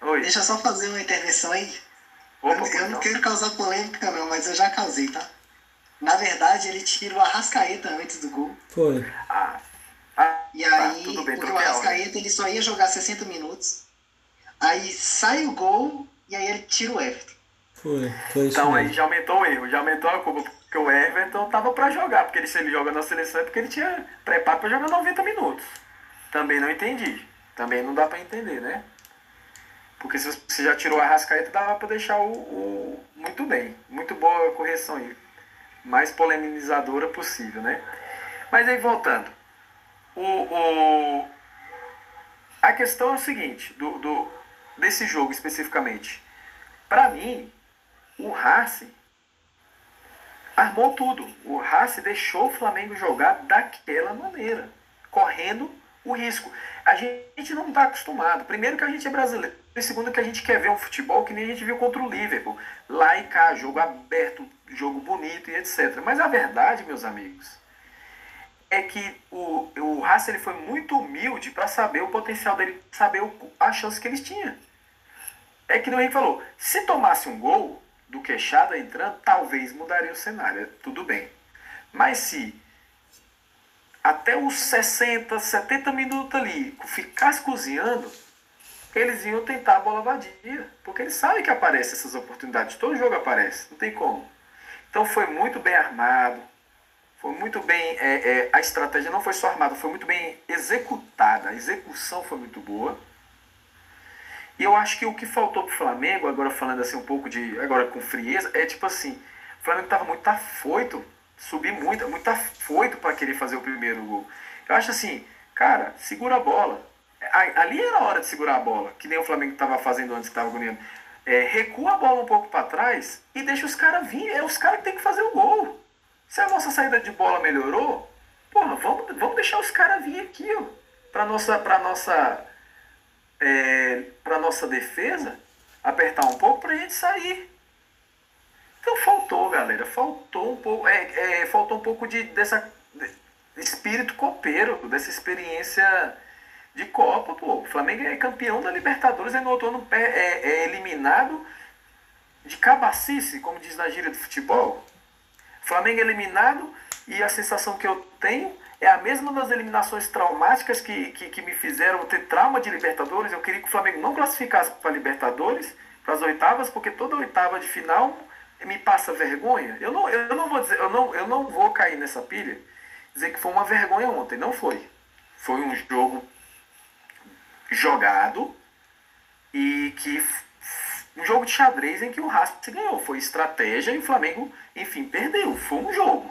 [SPEAKER 3] Oi. Deixa eu só fazer uma intervenção aí. Opa, eu, eu não quero causar polêmica, não, mas eu já causei, tá? Na verdade, ele tira o Arrascaeta antes do gol.
[SPEAKER 2] Foi.
[SPEAKER 1] Ah,
[SPEAKER 3] e tá, aí, bem, porque o Arrascaeta ele só ia jogar 60 minutos. Aí sai o gol e aí ele tira o Everton.
[SPEAKER 2] Foi, foi
[SPEAKER 1] isso. Então aí já aumentou o erro, já aumentou a culpa. Porque o Everton tava para jogar. Porque ele, se ele joga na seleção é porque ele tinha preparo para jogar 90 minutos. Também não entendi. Também não dá para entender, né? Porque se você já tirou a Arrascaeta, dava para deixar o, o, Muito bem. Muito boa correção aí. Mais polemizadora possível, né? Mas aí voltando o, o, a questão é o seguinte, do, do, desse jogo especificamente. Para mim, o Racing armou tudo. O Racing deixou o Flamengo jogar daquela maneira, correndo o risco. A gente não está acostumado. Primeiro que a gente é brasileiro. E segundo que a gente quer ver um futebol que nem a gente viu contra o Liverpool. Lá e cá, jogo aberto, jogo bonito e etc. Mas a verdade, meus amigos, é que o, o Haas ele foi muito humilde para saber o potencial dele, saber o, a chance que eles tinham. É que o Henrique falou, se tomasse um gol do Queixada entrando, talvez mudaria o cenário, tudo bem. Mas se até os 60, 70 minutos ali ficasse cozinhando, eles iam tentar a bola vadia. Porque eles sabem que aparecem essas oportunidades. Todo jogo aparece, não tem como. Então foi muito bem armado, foi muito bem. É, é, a estratégia não foi só armada, foi muito bem executada. A execução foi muito boa. E eu acho que o que faltou pro Flamengo, agora falando assim um pouco de. agora com frieza, é tipo assim, o Flamengo estava muito afoito subir muito, muito afoito para querer fazer o primeiro gol. Eu acho assim, cara, segura a bola. Ali era a hora de segurar a bola, que nem o Flamengo estava fazendo antes, que estava ganhando. É, recua a bola um pouco para trás e deixa os caras vir. É os caras que tem que fazer o gol. Se a nossa saída de bola melhorou, porra, vamos, vamos deixar os caras vir aqui, ó, para nossa, pra nossa, é, pra nossa defesa apertar um pouco para a gente sair. Então faltou, galera, faltou um pouco, é, é, faltou um pouco de dessa de, espírito copeiro, dessa experiência de Copa, pô. O Flamengo é campeão da Libertadores e no outono é, é eliminado de cabacice, como diz na gíria do futebol. Flamengo eliminado e a sensação que eu tenho é a mesma das eliminações traumáticas que, que, que me fizeram ter trauma de Libertadores. Eu queria que o Flamengo não classificasse para Libertadores, para as oitavas, porque toda oitava de final me passa vergonha. Eu não, eu não vou dizer, eu não, eu não vou cair nessa pilha, dizer que foi uma vergonha ontem. Não foi. Foi um jogo jogado e que um jogo de xadrez em que o Racing ganhou. Foi estratégia e o Flamengo, enfim, perdeu. Foi um jogo.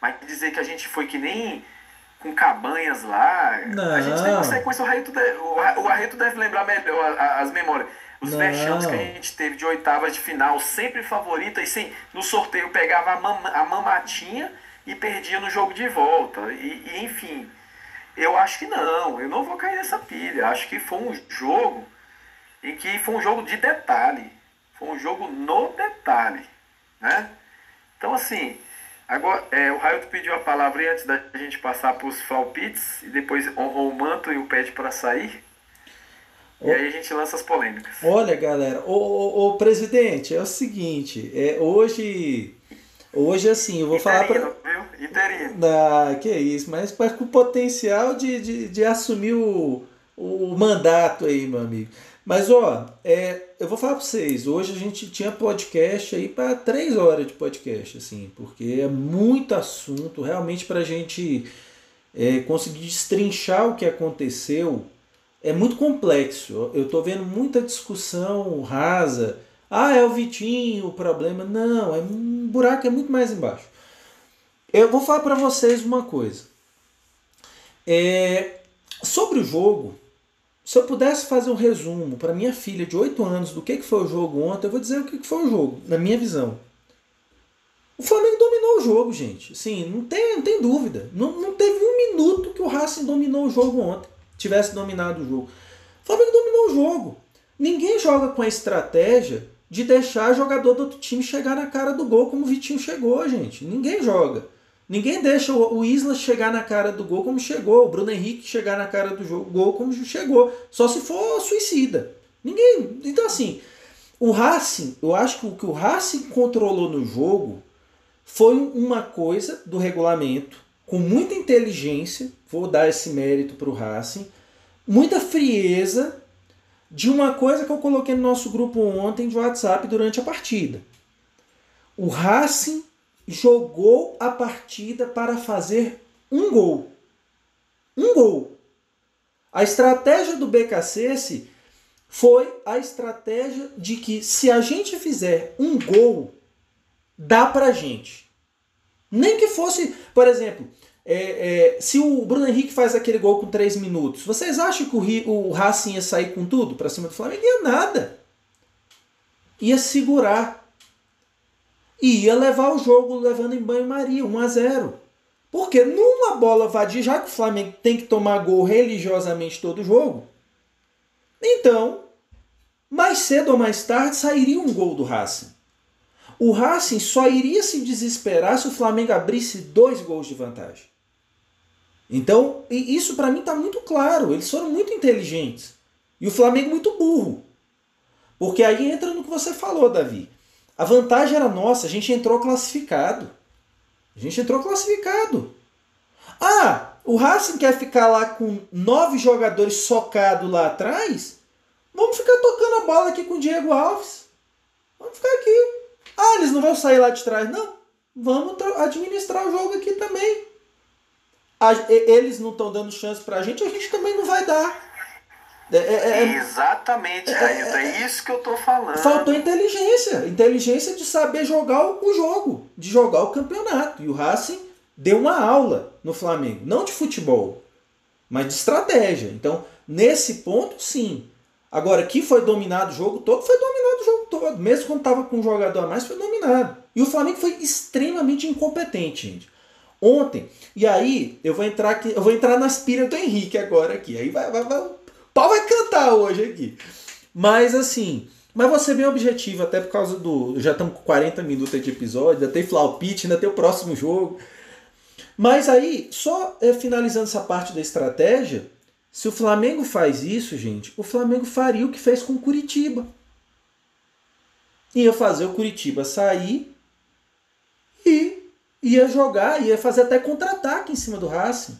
[SPEAKER 1] Mas dizer que a gente foi que nem com cabanhas lá. Não. A gente tem uma sequência, o Arreto deve, o Arreto deve lembrar melhor as memórias. Os não. vexames que a gente teve de oitavas de final, sempre favorita, e sem, no sorteio pegava a, mam, a mamatinha e perdia no jogo de volta. E, e, enfim, eu acho que não, eu não vou cair nessa pilha. Acho que foi um jogo em que foi um jogo de detalhe. Foi um jogo no detalhe. Né? Então assim, agora é, o Railton pediu a palavra antes da gente passar para os palpites e depois honrou o manto e o pede para sair. E aí a gente lança as polêmicas.
[SPEAKER 2] Olha, galera, o, o, o presidente, é o seguinte, é, hoje. Hoje, assim, eu vou Interino, falar
[SPEAKER 1] para. Viu? Interino.
[SPEAKER 2] Ah, que isso, mas com o potencial de, de, de assumir o, o mandato aí, meu amigo. Mas, ó, é, eu vou falar para vocês, hoje a gente tinha podcast aí para três horas de podcast, assim, porque é muito assunto, realmente para a gente é, conseguir destrinchar o que aconteceu é muito complexo. Eu estou vendo muita discussão rasa. Ah, é o Vitinho o problema. Não, é um buraco é muito mais embaixo. Eu vou falar para vocês uma coisa. É, sobre o jogo, se eu pudesse fazer um resumo para minha filha de 8 anos do que, que foi o jogo ontem, eu vou dizer o que, que foi o jogo, na minha visão. O Flamengo dominou o jogo, gente. Sim, não tem, não tem dúvida. Não, não teve um minuto que o Racing dominou o jogo ontem tivesse dominado o jogo. O Flamengo dominou o jogo. Ninguém joga com a estratégia de deixar jogador do outro time chegar na cara do gol como o Vitinho chegou, gente. Ninguém joga. Ninguém deixa o Isla chegar na cara do gol como chegou, o Bruno Henrique chegar na cara do gol como chegou. Só se for suicida. Ninguém. Então, assim, o Racing, eu acho que o que o Racing controlou no jogo foi uma coisa do regulamento com muita inteligência, vou dar esse mérito para o Racing, muita frieza de uma coisa que eu coloquei no nosso grupo ontem de WhatsApp durante a partida. O Racing jogou a partida para fazer um gol. Um gol. A estratégia do BKC foi a estratégia de que se a gente fizer um gol, dá pra gente. Nem que fosse, por exemplo, é, é, se o Bruno Henrique faz aquele gol com 3 minutos, vocês acham que o, o Racing ia sair com tudo para cima do Flamengo? Ia nada. Ia segurar. E ia levar o jogo levando em banho-maria, 1 a 0 Porque numa bola vadia, já que o Flamengo tem que tomar gol religiosamente todo jogo, então, mais cedo ou mais tarde, sairia um gol do Racing. O Racing só iria se desesperar se o Flamengo abrisse dois gols de vantagem. Então, isso para mim está muito claro. Eles foram muito inteligentes. E o Flamengo muito burro. Porque aí entra no que você falou, Davi. A vantagem era nossa, a gente entrou classificado. A gente entrou classificado. Ah, o Racing quer ficar lá com nove jogadores socados lá atrás? Vamos ficar tocando a bola aqui com o Diego Alves. Vamos ficar aqui. Ah, eles não vão sair lá de trás. Não. Vamos administrar o jogo aqui também. A, eles não estão dando chance pra gente, a gente também não vai dar. É, é,
[SPEAKER 1] é Exatamente, Ailton, é, isso que eu tô falando.
[SPEAKER 2] Faltou inteligência. Inteligência de saber jogar o jogo, de jogar o campeonato. E o Racing deu uma aula no Flamengo. Não de futebol, mas de estratégia. Então, nesse ponto, sim. Agora, que foi dominado o jogo todo, foi dominado o jogo todo. Mesmo quando estava com um jogador a mais, foi dominado. E o Flamengo foi extremamente incompetente, gente. Ontem, e aí eu vou entrar aqui, eu vou entrar nas pilhas do Henrique agora aqui. Aí vai, vai, vai, pau vai cantar hoje aqui. Mas assim, mas você bem objetivo, até por causa do. Já estamos com 40 minutos de episódio, ainda tem Flaupite, ainda tem o próximo jogo. Mas aí, só é, finalizando essa parte da estratégia, se o Flamengo faz isso, gente, o Flamengo faria o que fez com o Curitiba. Ia fazer o Curitiba sair e ia jogar, ia fazer até contra-ataque em cima do Racing.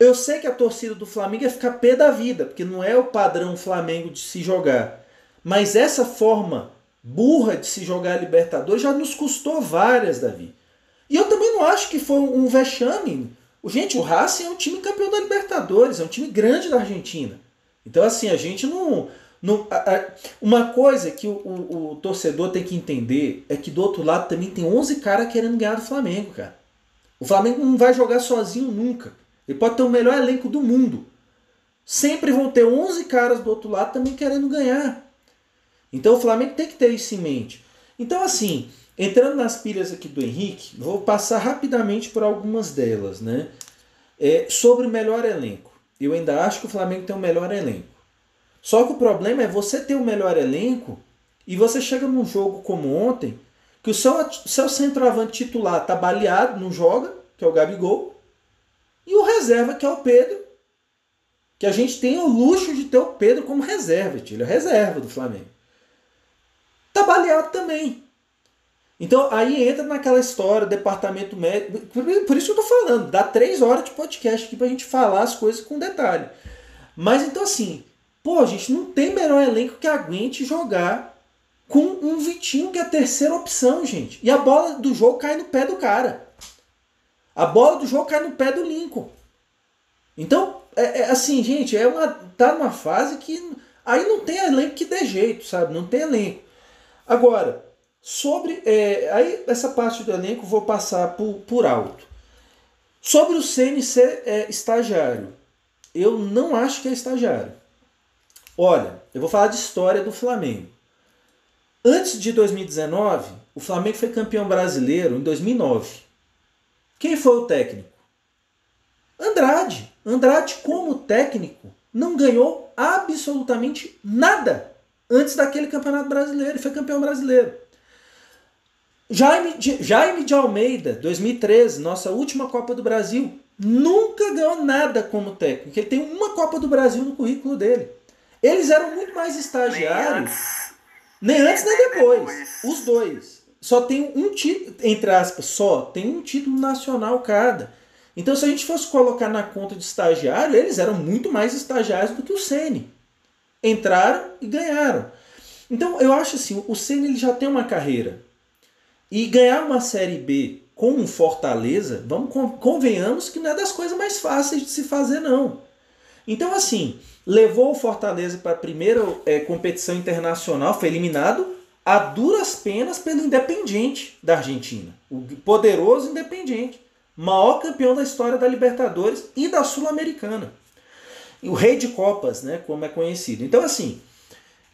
[SPEAKER 2] Eu sei que a torcida do Flamengo ia ficar pé da vida, porque não é o padrão Flamengo de se jogar. Mas essa forma burra de se jogar a Libertadores já nos custou várias, Davi. E eu também não acho que foi um vexame. Gente, o Racing é um time campeão da Libertadores, é um time grande da Argentina. Então, assim, a gente não. não a, a, uma coisa que o, o, o, torcedor tem que entender é que do outro lado também tem 11 caras querendo ganhar do Flamengo, cara. O Flamengo não vai jogar sozinho nunca. Ele pode ter o melhor elenco do mundo. Sempre vão ter 11 caras do outro lado também querendo ganhar. Então o Flamengo tem que ter isso em mente. Então, assim, entrando nas pilhas aqui do Henrique, vou passar rapidamente por algumas delas. Né? É, sobre o melhor elenco. Eu ainda acho que o Flamengo tem o melhor elenco. Só que o problema é você ter o melhor elenco e você chega num jogo como ontem, que o seu, seu centroavante titular tá baleado, não joga, que é o Gabigol, e o reserva, que é o Pedro, que a gente tem o luxo de ter o Pedro como reserva, ele é reserva do Flamengo. Tá baleado também. Então aí entra naquela história, departamento médico. Por isso que eu tô falando, dá três horas de podcast aqui pra gente falar as coisas com detalhe. Mas então assim, pô, a gente não tem melhor elenco que aguente jogar com um Vitinho que é a terceira opção, gente. E a bola do jogo cai no pé do cara. A bola do jogo cai no pé do Lincoln. Então, é, é, assim, gente, é uma tá numa fase que aí não tem elenco que dê jeito, sabe? Não tem elenco. Agora, sobre é, aí essa parte do elenco vou passar por, por alto. Sobre o CNC é, estagiário, eu não acho que é estagiário. Olha, eu vou falar de história do Flamengo. Antes de 2019, o Flamengo foi campeão brasileiro em 2009. Quem foi o técnico? Andrade. Andrade, como técnico, não ganhou absolutamente nada antes daquele campeonato brasileiro. Ele foi campeão brasileiro. Jaime de, Jaime de Almeida, 2013, nossa última Copa do Brasil, nunca ganhou nada como técnico. Ele tem uma Copa do Brasil no currículo dele. Eles eram muito mais estagiários. Nem antes, nem, nem depois. depois. Os dois só tem um título, entre aspas, só, tem um título nacional cada. Então, se a gente fosse colocar na conta de estagiário, eles eram muito mais estagiários do que o Ceni. Entraram e ganharam. Então, eu acho assim, o Ceni ele já tem uma carreira. E ganhar uma Série B com um Fortaleza, vamos convenhamos que não é das coisas mais fáceis de se fazer, não. Então, assim, levou o Fortaleza para a primeira é, competição internacional, foi eliminado a duras penas pelo Independiente da Argentina. O poderoso Independiente. Maior campeão da história da Libertadores e da Sul-Americana. O rei de copas, né, como é conhecido. Então, assim,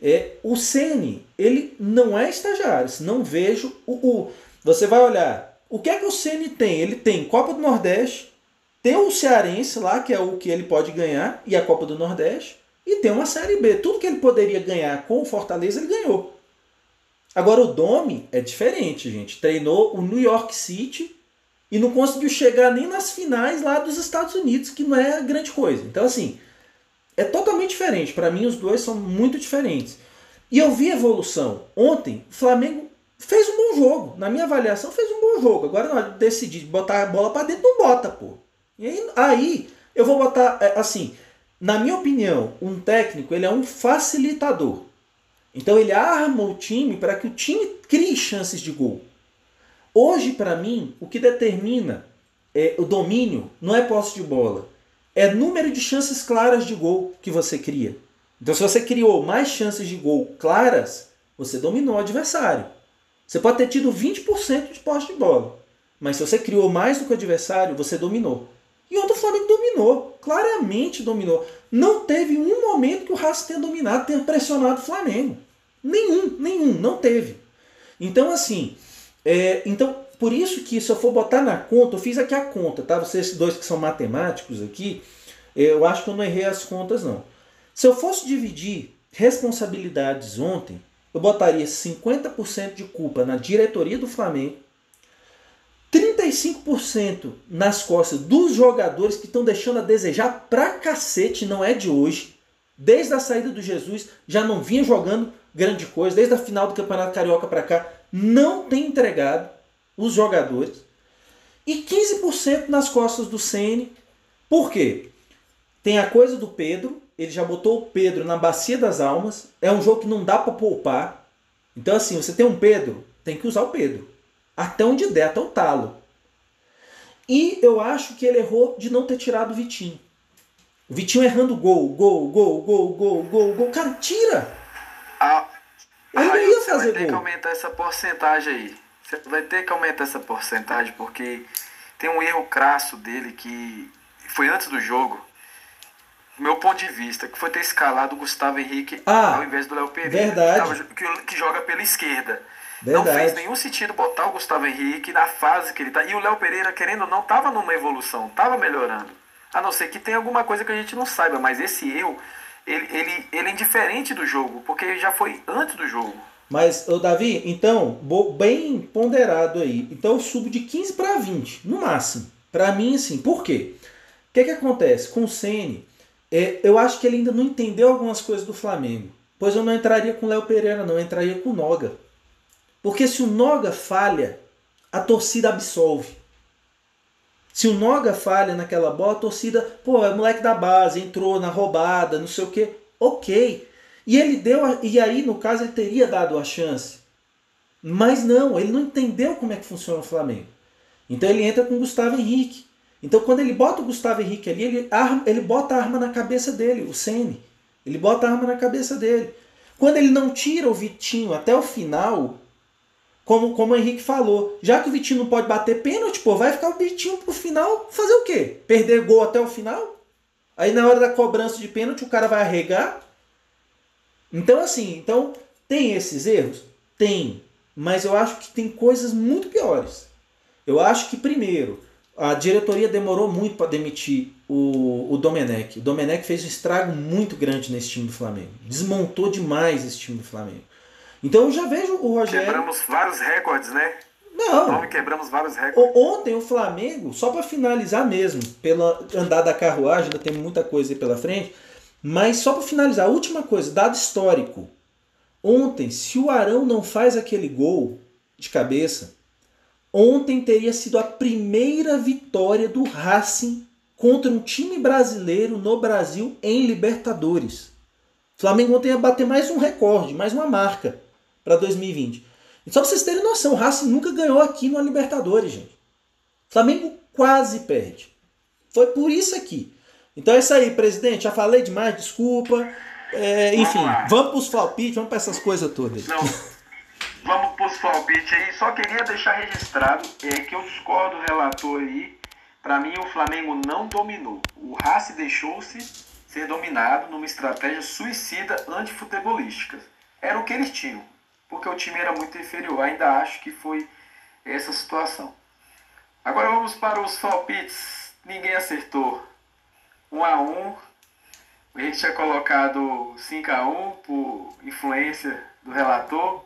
[SPEAKER 2] é, o Ceni ele não é estagiário. Não vejo o, o, Você vai olhar. O que é que o Ceni tem? Ele tem Copa do Nordeste, tem o Cearense lá, que é o que ele pode ganhar, e a Copa do Nordeste, e tem uma Série B. Tudo que ele poderia ganhar com o Fortaleza, ele ganhou. Agora o Domi é diferente, gente. Treinou o New York City e não conseguiu chegar nem nas finais lá dos Estados Unidos, que não é grande coisa. Então, assim, é totalmente diferente. Para mim, os dois são muito diferentes. E eu vi evolução. Ontem, o Flamengo fez um bom jogo. Na minha avaliação, fez um bom jogo. Agora, na hora botar a bola para dentro, não bota, pô. E aí, aí eu vou botar, é, assim, na minha opinião, um técnico ele é um facilitador. Então ele arma o time para que o time crie chances de gol. Hoje, para mim, o que determina é, o domínio não é posse de bola, é número de chances claras de gol que você cria. Então, se você criou mais chances de gol claras, você dominou o adversário. Você pode ter tido 20% de posse de bola, mas se você criou mais do que o adversário, você dominou. E o Flamengo dominou, claramente dominou. Não teve um momento que o Racing tenha dominado, tenha pressionado o Flamengo. Nenhum, nenhum, não teve. Então, assim, é, então por isso que se eu for botar na conta, eu fiz aqui a conta, tá? Vocês dois que são matemáticos aqui, eu acho que eu não errei as contas, não. Se eu fosse dividir responsabilidades ontem, eu botaria 50% de culpa na diretoria do Flamengo, 35% nas costas dos jogadores que estão deixando a desejar pra cacete, não é de hoje. Desde a saída do Jesus, já não vinha jogando grande coisa, desde a final do Campeonato Carioca para cá, não tem entregado os jogadores. E 15% nas costas do Ceni. Por quê? Tem a coisa do Pedro, ele já botou o Pedro na bacia das almas. É um jogo que não dá para poupar. Então, assim, você tem um Pedro, tem que usar o Pedro. Até onde der, até o talo. E eu acho que ele errou de não ter tirado o Vitinho. O Vitinho errando gol, gol, gol, gol, gol, gol, gol. Cara, tira! Ele ia fazer
[SPEAKER 1] vai ter
[SPEAKER 2] gol.
[SPEAKER 1] que aumentar essa porcentagem aí. Você vai ter que aumentar essa porcentagem porque tem um erro crasso dele que foi antes do jogo. Do meu ponto de vista, que foi ter escalado o Gustavo Henrique
[SPEAKER 2] Ah,
[SPEAKER 1] ao invés do Léo Pereira,
[SPEAKER 2] verdade.
[SPEAKER 1] que- que joga pela esquerda.
[SPEAKER 2] Verdade.
[SPEAKER 1] Não fez nenhum sentido botar o Gustavo Henrique na fase que ele tá. E o Léo Pereira, querendo ou não, tava numa evolução, tava melhorando. A não ser que tenha alguma coisa que a gente não saiba, mas esse erro, ele, ele, ele é indiferente do jogo, porque já foi antes do jogo.
[SPEAKER 2] Mas, ô Davi, então, bem ponderado aí. Então eu subo de 15 para 20, no máximo. Para mim, assim, por quê? O que, que acontece? Com o Ceni, é, eu acho que ele ainda não entendeu algumas coisas do Flamengo. Pois eu não entraria com o Léo Pereira, não, eu entraria com o Noga. Porque se o Noga falha, a torcida absolve. Se o Noga falha naquela bola, a torcida, pô, é moleque da base, entrou na roubada, não sei o quê. Ok. E ele deu, a- e aí no caso ele teria dado a chance. Mas não, ele não entendeu como é que funciona o Flamengo. Então ele entra com o Gustavo Henrique. Então quando ele bota o Gustavo Henrique ali, ele, arma- ele bota a arma na cabeça dele, o Ceni. Ele bota a arma na cabeça dele. Quando ele não tira o Vitinho até o final, como, como o Henrique falou, já que o Vitinho não pode bater pênalti, pô, vai ficar o Vitinho pro final fazer o quê? Perder gol até o final? Aí na hora da cobrança de pênalti o cara vai arregar? Então assim, então tem esses erros? Tem. Mas eu acho que tem coisas muito piores. Eu acho que primeiro, a diretoria demorou muito para demitir o, o Domenech. O Domenech fez um estrago muito grande nesse time do Flamengo. Desmontou demais esse time do Flamengo. Então eu já vejo o Rogério.
[SPEAKER 1] Quebramos vários recordes, né?
[SPEAKER 2] Não,
[SPEAKER 1] Nome quebramos vários recordes.
[SPEAKER 2] Ontem o Flamengo, só para finalizar mesmo, pela andar da carruagem, ainda tem muita coisa aí pela frente, mas só para finalizar, a última coisa, dado histórico. Ontem, se o Arão não faz aquele gol de cabeça, ontem teria sido a primeira vitória do Racing contra um time brasileiro no Brasil em Libertadores. O Flamengo ontem ia bater mais um recorde, mais uma marca para 2020. E só pra vocês terem noção, o Racing nunca ganhou aqui no Libertadores, gente. O Flamengo quase perde. Foi por isso aqui. Então é isso aí, presidente. Já falei demais, desculpa. É, enfim,
[SPEAKER 1] Vamos lá.
[SPEAKER 2] vamos pros palpites, vamos para essas coisas todas.
[SPEAKER 1] Não. Vamos pros palpites aí. Só queria deixar registrado é, que eu discordo do relator aí. Pra mim, o Flamengo não dominou. O Racing deixou-se ser dominado numa estratégia suicida antifutebolística. Era o que eles tinham. Porque o time era muito inferior. Ainda acho que foi essa situação. Agora vamos para os palpites. Ninguém acertou. 1 a 1 a gente tinha colocado 5x1 por influência do relator.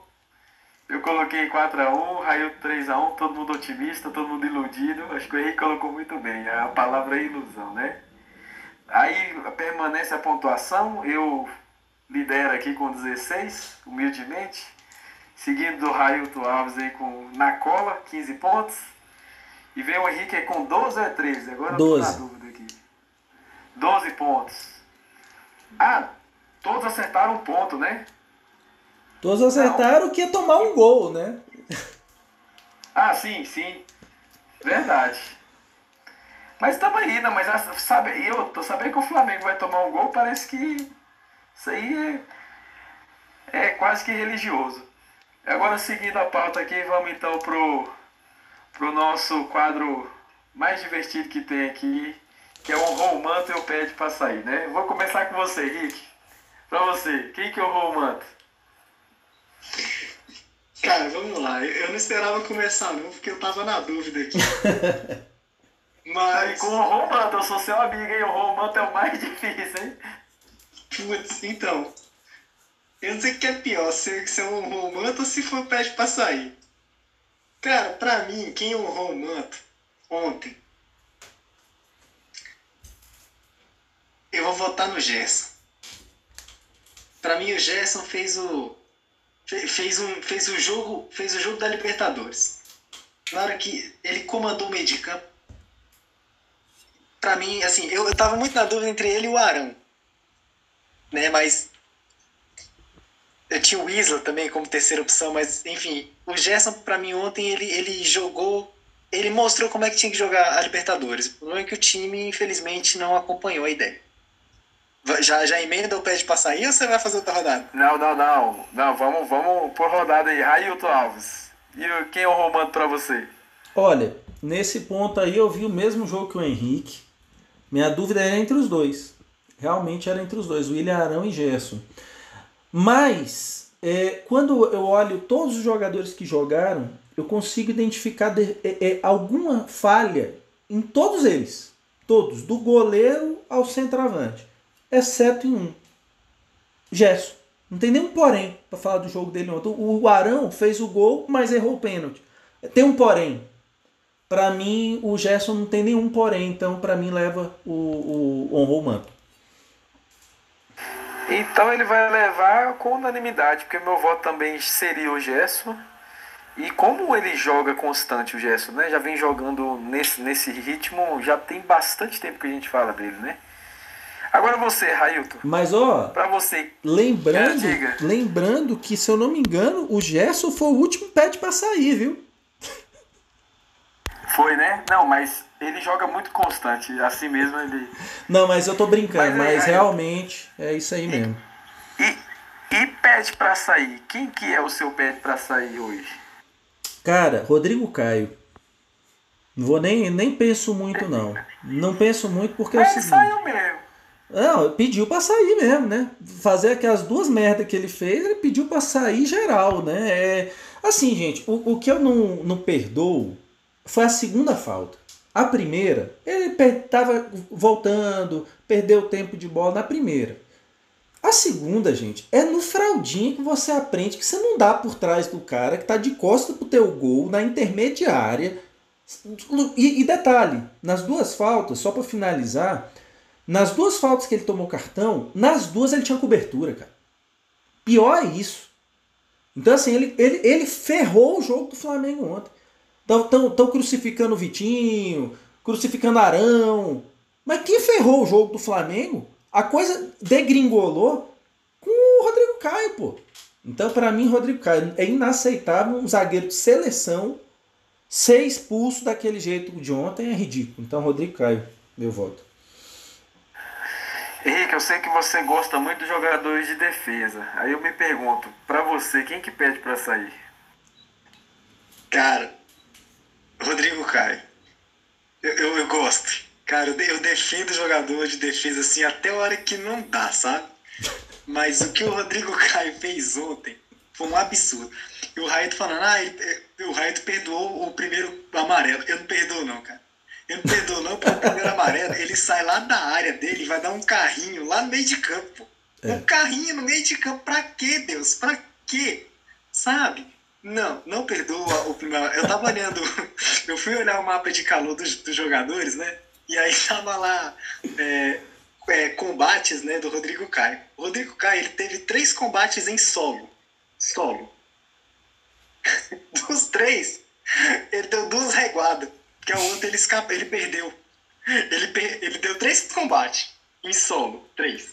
[SPEAKER 1] Eu coloquei 4x1, Raio 3x1, todo mundo otimista, todo mundo iludido. Acho que o Henrique colocou muito bem. A palavra é ilusão, né? Aí permanece a pontuação. Eu lidero aqui com 16, humildemente. Seguindo do Railton Alves aí com na cola, 15 pontos. E vem o Henrique aí com 12 ou é 13? Agora eu tô na
[SPEAKER 2] 12.
[SPEAKER 1] dúvida aqui. 12 pontos. Ah, todos acertaram um ponto, né?
[SPEAKER 2] Todos acertaram que ia tomar um gol, né?
[SPEAKER 1] Ah, sim, sim. Verdade. Mas estamos aí, né? Mas sabe, eu tô sabendo que o Flamengo vai tomar um gol, parece que isso aí é, é quase que religioso. Agora seguindo a pauta aqui, vamos então pro, pro nosso quadro mais divertido que tem aqui, que é o Romanto e o Pede para sair, né? Vou começar com você, Rick. Pra você, quem que é o Romanto?
[SPEAKER 3] Cara, vamos lá. Eu não esperava começar não, porque eu tava na dúvida aqui.
[SPEAKER 1] Mas... Com o Romanto, eu sou seu amigo, hein? O Romanto é o mais difícil, hein?
[SPEAKER 3] Putz, então. Eu não sei o que é pior, se, se é um Romanto ou se for pede pra sair. Cara, pra mim, quem honrou o manto ontem? Eu vou votar no Gerson. Pra mim, o Gerson fez o fez um fez o jogo fez o jogo da Libertadores. Na hora que ele comandou o meio de campo, pra mim, assim, eu, eu tava muito na dúvida entre ele e o Arão. Né, mas eu tinha o Isla também como terceira opção, mas enfim, o Gerson para mim ontem ele, ele jogou, ele mostrou como é que tinha que jogar a Libertadores. O problema é que o time infelizmente não acompanhou a ideia. Já, já emenda o pé de passar aí ou você vai fazer outra rodada?
[SPEAKER 1] Não, não, não. Não, vamos, vamos por rodada aí. Railton Alves. E quem é o romano para você?
[SPEAKER 2] Olha, nesse ponto aí eu vi o mesmo jogo que o Henrique. Minha dúvida era entre os dois. Realmente era entre os dois, William Arão e Gerson. Mas, é, quando eu olho todos os jogadores que jogaram, eu consigo identificar de, é, é, alguma falha em todos eles. Todos, do goleiro ao centroavante. Exceto em um. Gerson. Não tem nenhum porém para falar do jogo dele ontem. O Arão fez o gol, mas errou o pênalti. Tem um porém. Para mim, o Gerson não tem nenhum porém. Então, para mim, leva o, o honrou o manto.
[SPEAKER 1] Então ele vai levar com unanimidade, porque meu voto também seria o Gerson. E como ele joga constante o Gerson, né? Já vem jogando nesse, nesse ritmo, já tem bastante tempo que a gente fala dele, né? Agora você, Railton.
[SPEAKER 2] Mas ó,
[SPEAKER 1] para você,
[SPEAKER 2] lembrando, lembrando que se eu não me engano, o Gerson foi o último pet para sair, viu?
[SPEAKER 1] Foi, né? Não, mas ele joga muito constante, assim mesmo ele.
[SPEAKER 2] Não, mas eu tô brincando, mas, mas realmente é isso aí
[SPEAKER 1] e,
[SPEAKER 2] mesmo.
[SPEAKER 1] E, e pede para sair? Quem que é o seu pede para sair hoje?
[SPEAKER 2] Cara, Rodrigo Caio. Não vou nem, nem penso muito não. Não penso muito porque
[SPEAKER 1] mas
[SPEAKER 2] é o seguinte.
[SPEAKER 1] saiu mesmo.
[SPEAKER 2] Não, pediu para sair mesmo, né? Fazer aquelas duas merdas que ele fez, ele pediu para sair geral, né? É, assim, gente, o, o que eu não, não perdoo foi a segunda falta. A primeira, ele estava voltando, perdeu tempo de bola na primeira. A segunda, gente, é no fraldinho que você aprende que você não dá por trás do cara que está de costa pro teu gol na intermediária. E, e detalhe, nas duas faltas, só para finalizar, nas duas faltas que ele tomou cartão, nas duas ele tinha cobertura, cara. Pior é isso. Então, assim, ele, ele, ele ferrou o jogo do Flamengo ontem. Estão crucificando o Vitinho, crucificando Arão. Mas quem ferrou o jogo do Flamengo? A coisa degringolou com o Rodrigo Caio, pô. Então, para mim, Rodrigo Caio é inaceitável um zagueiro de seleção ser expulso daquele jeito de ontem é ridículo. Então, Rodrigo Caio, meu voto.
[SPEAKER 1] Henrique, eu sei que você gosta muito dos jogadores de defesa. Aí eu me pergunto, para você, quem que pede para sair?
[SPEAKER 3] Cara, Rodrigo Caio. Eu, eu, eu, gosto. Cara, eu, eu defendo jogador de defesa assim até a hora que não dá, sabe? Mas o que o Rodrigo Caio fez ontem foi um absurdo. E o Raito falando, ah, ele, eh, o Raito perdoou o primeiro amarelo. Eu não perdoo, não, cara. Eu não perdoo, não, porque o primeiro amarelo, ele sai lá da área dele e vai dar um carrinho lá no meio de campo. É. Um carrinho no meio de campo. Pra quê, Deus? Pra quê? Sabe? Não, não perdoa o primeiro. Eu tava olhando, eu fui olhar o mapa de calor dos, dos jogadores, né? E aí tava lá é, é, combates né, do Rodrigo Caio. O Rodrigo Caio ele teve três combates em solo. Solo. Dos três, ele deu duas reguadas. Que a outra ele escapou, ele perdeu. Ele, per, ele deu três combates em solo. Três.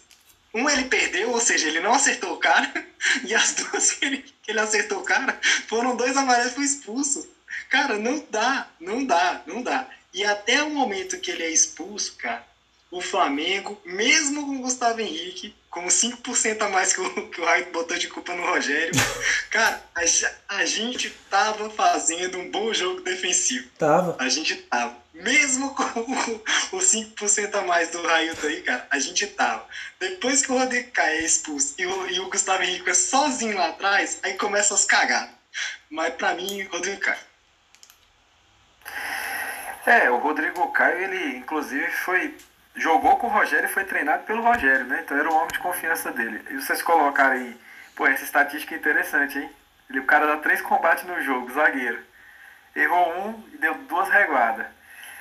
[SPEAKER 3] Um ele perdeu, ou seja, ele não acertou o cara, e as duas ele, que ele acertou o cara foram dois amarelos e foi expulso. Cara, não dá, não dá, não dá. E até o momento que ele é expulso, cara, o Flamengo, mesmo com o Gustavo Henrique, com 5% a mais que o, que o Raio botou de culpa no Rogério, cara, a, a, gente tava fazendo um bom jogo defensivo.
[SPEAKER 2] Tava.
[SPEAKER 3] A gente tava. Mesmo com o, o 5% a mais do Railton aí, cara, a gente tava. Depois que o Rodrigo Caio é expulso e o, e o Gustavo Henrique é sozinho lá atrás, aí começa as cagadas. Mas pra mim, Rodrigo Caio.
[SPEAKER 1] É, o Rodrigo Caio, ele inclusive foi jogou com o Rogério e foi treinado pelo Rogério, né? Então era o homem de confiança dele. E vocês colocaram aí, pô, essa estatística é interessante, hein? Ele, o cara dá três combates no jogo, zagueiro. Errou um e deu duas reguadas.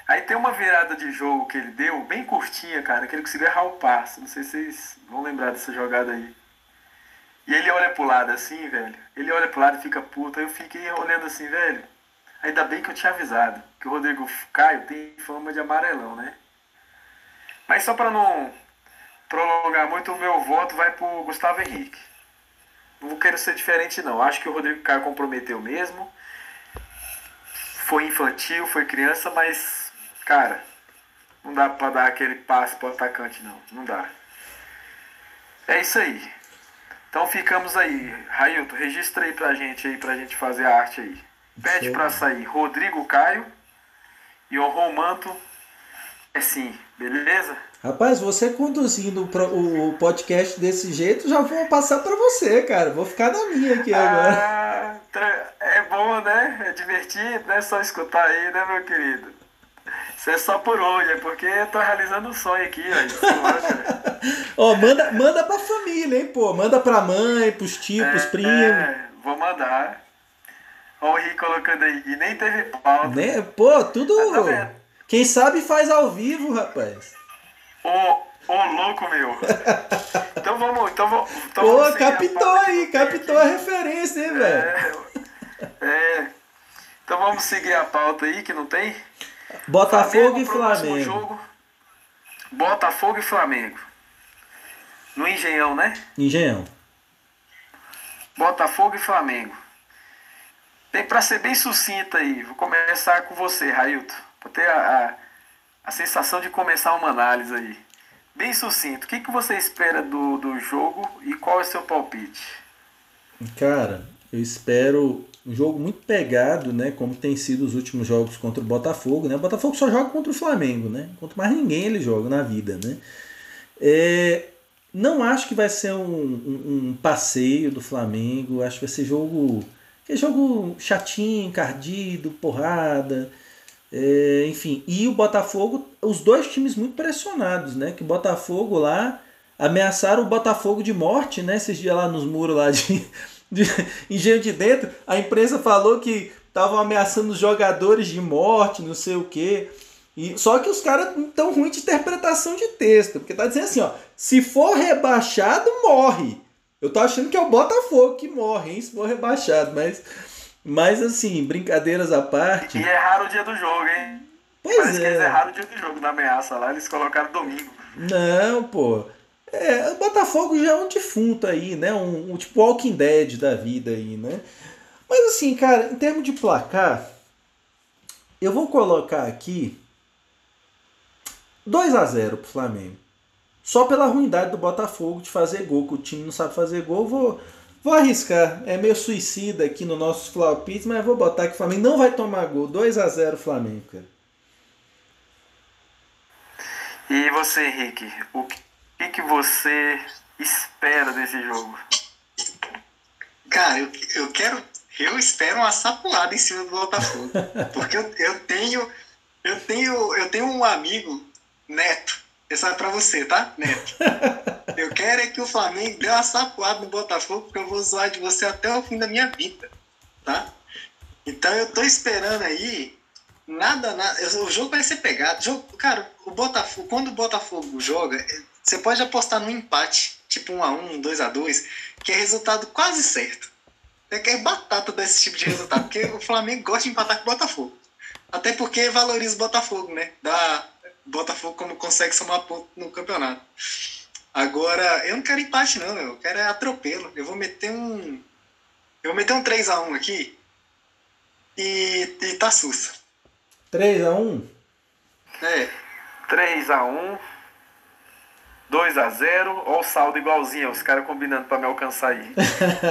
[SPEAKER 1] Aí tem uma virada de jogo que ele deu, bem curtinha, cara, que ele conseguiu errar o passe. Não sei se vocês vão lembrar dessa jogada aí. E ele olha pro lado assim, velho. Ele olha pro lado e fica puto. Aí eu fiquei olhando assim, velho. Ainda bem que eu tinha avisado que o Rodrigo Caio tem fama de amarelão, né? Mas só para não prolongar muito, o meu voto vai pro Gustavo Henrique. Não quero ser diferente, não. Acho que o Rodrigo Caio comprometeu mesmo. Foi infantil, foi criança, mas, cara, não dá pra dar aquele passe pro atacante, não. Não dá. É isso aí. Então ficamos aí. Railton, registra aí pra gente aí, pra gente fazer a arte aí. Pede para sair Rodrigo Caio e o Romanto é sim, beleza?
[SPEAKER 2] Rapaz, você conduzindo o podcast desse jeito, já vou passar para você, cara. Vou ficar na minha aqui
[SPEAKER 1] ah, agora. É bom, né? É divertido, não é só escutar aí, né, meu querido? Isso é só por hoje, é porque eu tô realizando um sonho aqui,
[SPEAKER 2] ó. ó, manda, manda pra família, hein, pô. Manda pra mãe, pros tios, é, pros primos. É,
[SPEAKER 1] vou mandar. Ó o Rick colocando aí. E nem teve pauta.
[SPEAKER 2] Né? Pô, tudo. Ah, tá quem sabe faz ao vivo, rapaz.
[SPEAKER 1] Ô, ô louco meu. então vamos, então vamos. Então
[SPEAKER 2] Pô, vamos captou aí, captou aqui. a referência, hein, velho?
[SPEAKER 1] É, é. Então vamos seguir a pauta aí que não tem.
[SPEAKER 2] Botafogo Flamengo, e Flamengo.
[SPEAKER 1] Jogo, Botafogo e Flamengo. No Engenhão, né?
[SPEAKER 2] Engenhão.
[SPEAKER 1] Botafogo e Flamengo. Tem para ser bem sucinta aí. Vou começar com você, Railton. Vou ter a, a, a, sensação de começar uma análise aí. Bem sucinto, o que, que você espera do, do jogo e qual é o seu palpite?
[SPEAKER 2] Cara, eu espero um jogo muito pegado, né? Como tem sido os últimos jogos contra o Botafogo, né? O Botafogo só joga contra o Flamengo, né? Contra mais ninguém ele joga na vida, né? É, não acho que vai ser um, um, um, passeio do Flamengo. Acho que vai ser jogo. É jogo chatinho, encardido, porrada. É, enfim, e o Botafogo, os dois times muito pressionados, né? Que o Botafogo lá ameaçaram o Botafogo de morte, né? Esses dias lá nos muros lá de, de Engenho de Dentro, a imprensa falou que estavam ameaçando os jogadores de morte, não sei o quê. E, só que os caras estão ruins de interpretação de texto, porque tá dizendo assim, ó, se for rebaixado, morre. Eu tô achando que é o Botafogo que morre, hein, se for rebaixado, mas mas assim, brincadeiras à parte.
[SPEAKER 1] E erraram o dia do jogo, hein? Pois Parece é. que eles erraram o dia do jogo na ameaça lá, eles colocaram domingo.
[SPEAKER 2] Não, pô. É, o Botafogo já é um defunto aí, né? Um, um tipo Walking Dead da vida aí, né? Mas assim, cara, em termos de placar, eu vou colocar aqui 2 a 0 pro Flamengo. Só pela ruindade do Botafogo de fazer gol, que o time não sabe fazer gol, vou Vou arriscar. É meio suicida aqui no nosso Flaupites, mas vou botar que o Flamengo não vai tomar gol. 2 a 0 Flamengo, cara.
[SPEAKER 1] E você, Henrique? O que, que você espera desse jogo?
[SPEAKER 3] Cara, eu, eu quero. Eu espero uma sapuada em cima do Botafogo. porque eu, eu tenho. Eu tenho. Eu tenho um amigo, Neto. Essa é pra você, tá, Neto? Eu quero é que o Flamengo dê uma sapoada no Botafogo, porque eu vou zoar de você até o fim da minha vida, tá? Então eu tô esperando aí, nada, nada. O jogo vai ser pegado. Jogo, cara, o Botafogo, quando o Botafogo joga, você pode apostar no empate, tipo 1 a 1 2 a 2 que é resultado quase certo. É que é batata desse tipo de resultado, porque o Flamengo gosta de empatar com o Botafogo. Até porque valoriza o Botafogo, né? Dá Botafogo como consegue somar ponto no campeonato. Agora, eu não quero empate, não, eu quero é atropelo. Eu vou meter um. Eu vou meter um 3x1 aqui e, e tá sussa.
[SPEAKER 2] 3x1?
[SPEAKER 3] É.
[SPEAKER 1] 3x1, 2x0, ou o saldo igualzinho, os caras combinando pra me alcançar aí.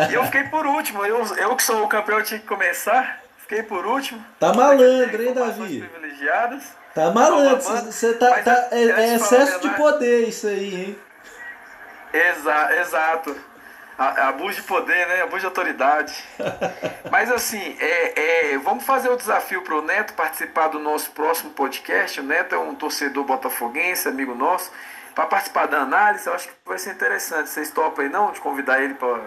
[SPEAKER 1] e eu fiquei por último, eu, eu que sou o campeão tinha que começar, fiquei por último.
[SPEAKER 2] Tá malandro, hein, Davi?
[SPEAKER 1] privilegiadas.
[SPEAKER 2] Tá malandro, você tá, tá- é, é excesso de poder isso aí, hein?
[SPEAKER 1] Exa exato. A- Abuso de poder, né? Abuso de autoridade. Mas assim, é, é, vamos fazer o desafio para o Neto participar do nosso próximo podcast. O Neto é um torcedor botafoguense, amigo nosso. Para participar da análise, eu acho que vai ser interessante. Vocês topam aí não de convidar ele para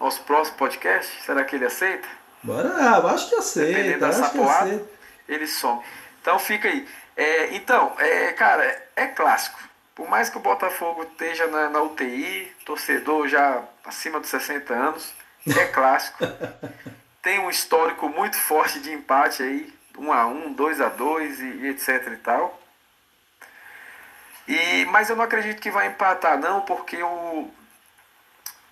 [SPEAKER 1] nosso próximo podcast? Será que ele aceita?
[SPEAKER 2] Bora acho que
[SPEAKER 1] Dependendo
[SPEAKER 2] aceita,
[SPEAKER 1] da
[SPEAKER 2] acho que
[SPEAKER 1] sapoada, ele some. Então fica aí. É, então, é, cara, é, clássico. Por mais que o Botafogo esteja na, na UTI, torcedor já acima dos 60 anos, é clássico. Tem um histórico muito forte de empate aí, 1 a 1 2 a 2 e, e etc e tal. E, mas eu não acredito que vai empatar não, porque o,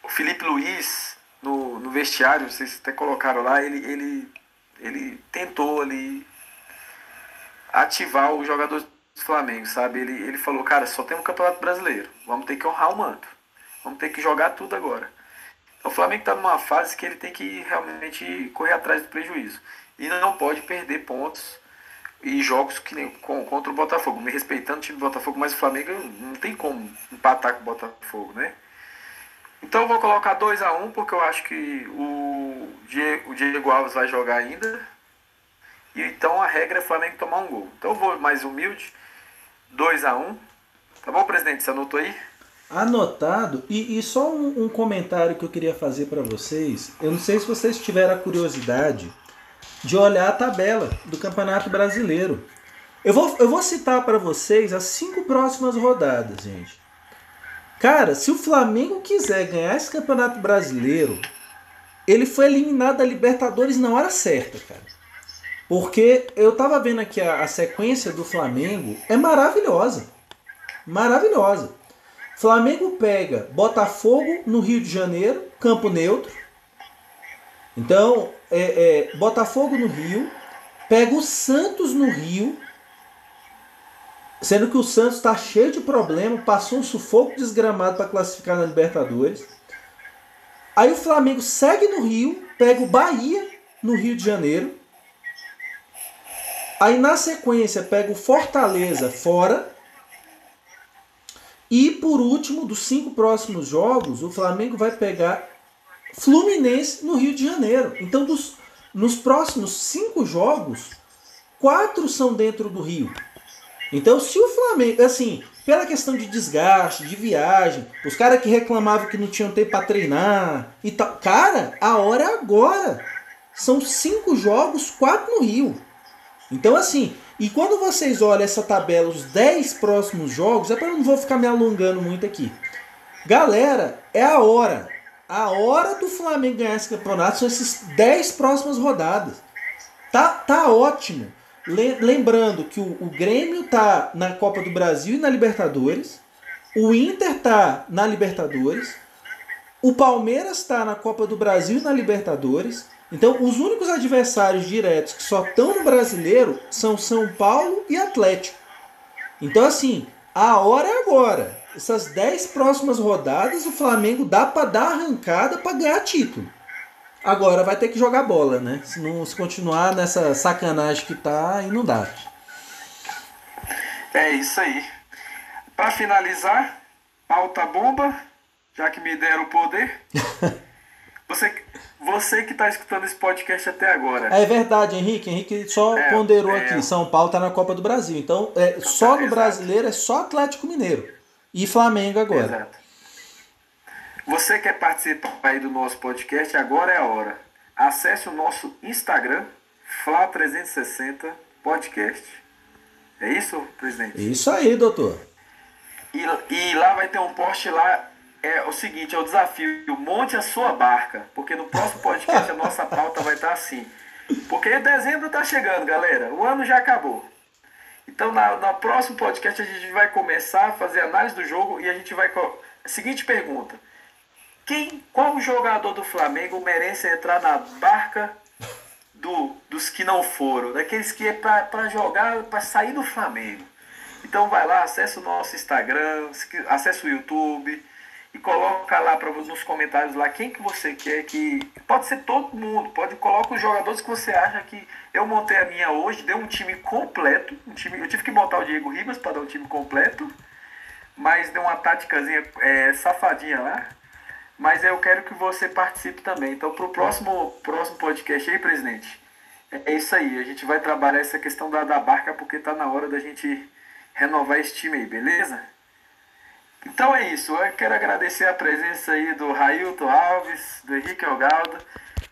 [SPEAKER 1] o Felipe Luiz, no, no vestiário, vocês até colocaram lá, ele, ele, ele tentou ali ativar os jogadores do Flamengo, sabe? Ele, ele falou, cara, só tem um campeonato brasileiro, vamos ter que honrar o manto, vamos ter que jogar tudo agora. Então, o Flamengo está numa fase que ele tem que realmente correr atrás do prejuízo. E não pode perder pontos e jogos que nem com, contra o Botafogo. Me respeitando o time do Botafogo, mas o Flamengo não tem como empatar com o Botafogo, né? Então eu vou colocar 2 a 1 um, porque eu acho que o Diego, o Diego Alves vai jogar ainda. E então a regra é o Flamengo tomar um gol. Então eu vou mais humilde. 2 a 1 um. Tá bom, presidente? Você anotou aí?
[SPEAKER 2] Anotado. E, e só um, um comentário que eu queria fazer para vocês. Eu não sei se vocês tiveram a curiosidade de olhar a tabela do Campeonato Brasileiro. Eu vou, eu vou citar para vocês as cinco próximas rodadas, gente. Cara, se o Flamengo quiser ganhar esse Campeonato Brasileiro, ele foi eliminado da Libertadores na hora certa, cara. Porque eu tava vendo aqui a, a sequência do Flamengo, é maravilhosa. Maravilhosa. Flamengo pega Botafogo no Rio de Janeiro, campo neutro. Então, é, é, Botafogo no Rio, pega o Santos no Rio, sendo que o Santos está cheio de problema, passou um sufoco desgramado para classificar na Libertadores. Aí o Flamengo segue no Rio, pega o Bahia no Rio de Janeiro. Aí na sequência pega o Fortaleza fora. E por último, dos cinco próximos jogos, o Flamengo vai pegar Fluminense no Rio de Janeiro. Então, dos, nos próximos cinco jogos, quatro são dentro do Rio. Então, se o Flamengo, assim, pela questão de desgaste, de viagem, os caras que reclamavam que não tinham tempo para treinar e tal, cara, a hora é agora. São cinco jogos, quatro no Rio. Então, assim, e quando vocês olham essa tabela, os 10 próximos jogos, é para eu não vou ficar me alongando muito aqui. Galera, é a hora. A hora do Flamengo ganhar esse campeonato são esses 10 próximas rodadas. Tá, tá ótimo. Le- Lembrando que o, o Grêmio tá na Copa do Brasil e na Libertadores. O Inter tá na Libertadores. O Palmeiras tá na Copa do Brasil e na Libertadores. Então, os únicos adversários diretos que só estão no brasileiro são São Paulo e Atlético. Então, assim, a hora é agora. Essas 10 próximas rodadas, o Flamengo dá para dar arrancada para ganhar título. Agora vai ter que jogar bola, né? Se não se continuar nessa sacanagem que tá, aí não dá.
[SPEAKER 1] É isso aí. Para finalizar, pauta bomba, já que me deram o poder. Você, você que está escutando esse podcast até agora.
[SPEAKER 2] É verdade, Henrique. Henrique só
[SPEAKER 1] É,
[SPEAKER 2] ponderou
[SPEAKER 1] é.
[SPEAKER 2] aqui. São Paulo tá na Copa do Brasil. Então, é, só no
[SPEAKER 1] exato.
[SPEAKER 2] brasileiro é só Atlético Mineiro. E Flamengo agora.
[SPEAKER 1] Exato. Você quer participar aí do nosso podcast? Agora é a hora. Acesse o nosso Instagram, Fla360 Podcast. É isso, presidente?
[SPEAKER 2] Isso aí, doutor.
[SPEAKER 1] E, e lá vai ter um post lá. É o seguinte, é o desafio. Monte a sua barca. Porque no próximo podcast a nossa pauta vai estar assim. Porque dezembro tá chegando, galera. O ano já acabou. Então na, próximo podcast a gente vai começar a fazer análise do jogo e a gente vai. Seguinte pergunta. Quem, qual jogador do Flamengo merece entrar na barca do, dos que não foram? Daqueles que é pra, pra jogar, pra sair do Flamengo. Então vai lá, acessa o nosso Instagram, acessa o YouTube e coloca lá para nos comentários lá quem que você quer que pode ser todo mundo, pode coloca os jogadores que você acha que eu montei a minha hoje, deu um time completo, um time, eu tive que botar o Diego Ribas para dar um time completo, mas deu uma táticazinha é, safadinha lá. Mas eu quero que você participe também. Então pro próximo próximo podcast aí, presidente. É isso aí, a gente vai trabalhar essa questão da, da barca porque tá na hora da gente renovar esse time aí, beleza? Então é isso, eu quero agradecer a presença aí do Railton Alves, do Henrique Algaldo.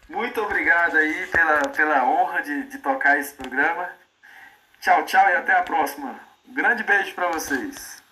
[SPEAKER 1] Muito obrigado aí pela, pela honra de, de tocar esse programa. Tchau, tchau e até a próxima. Um grande beijo para vocês.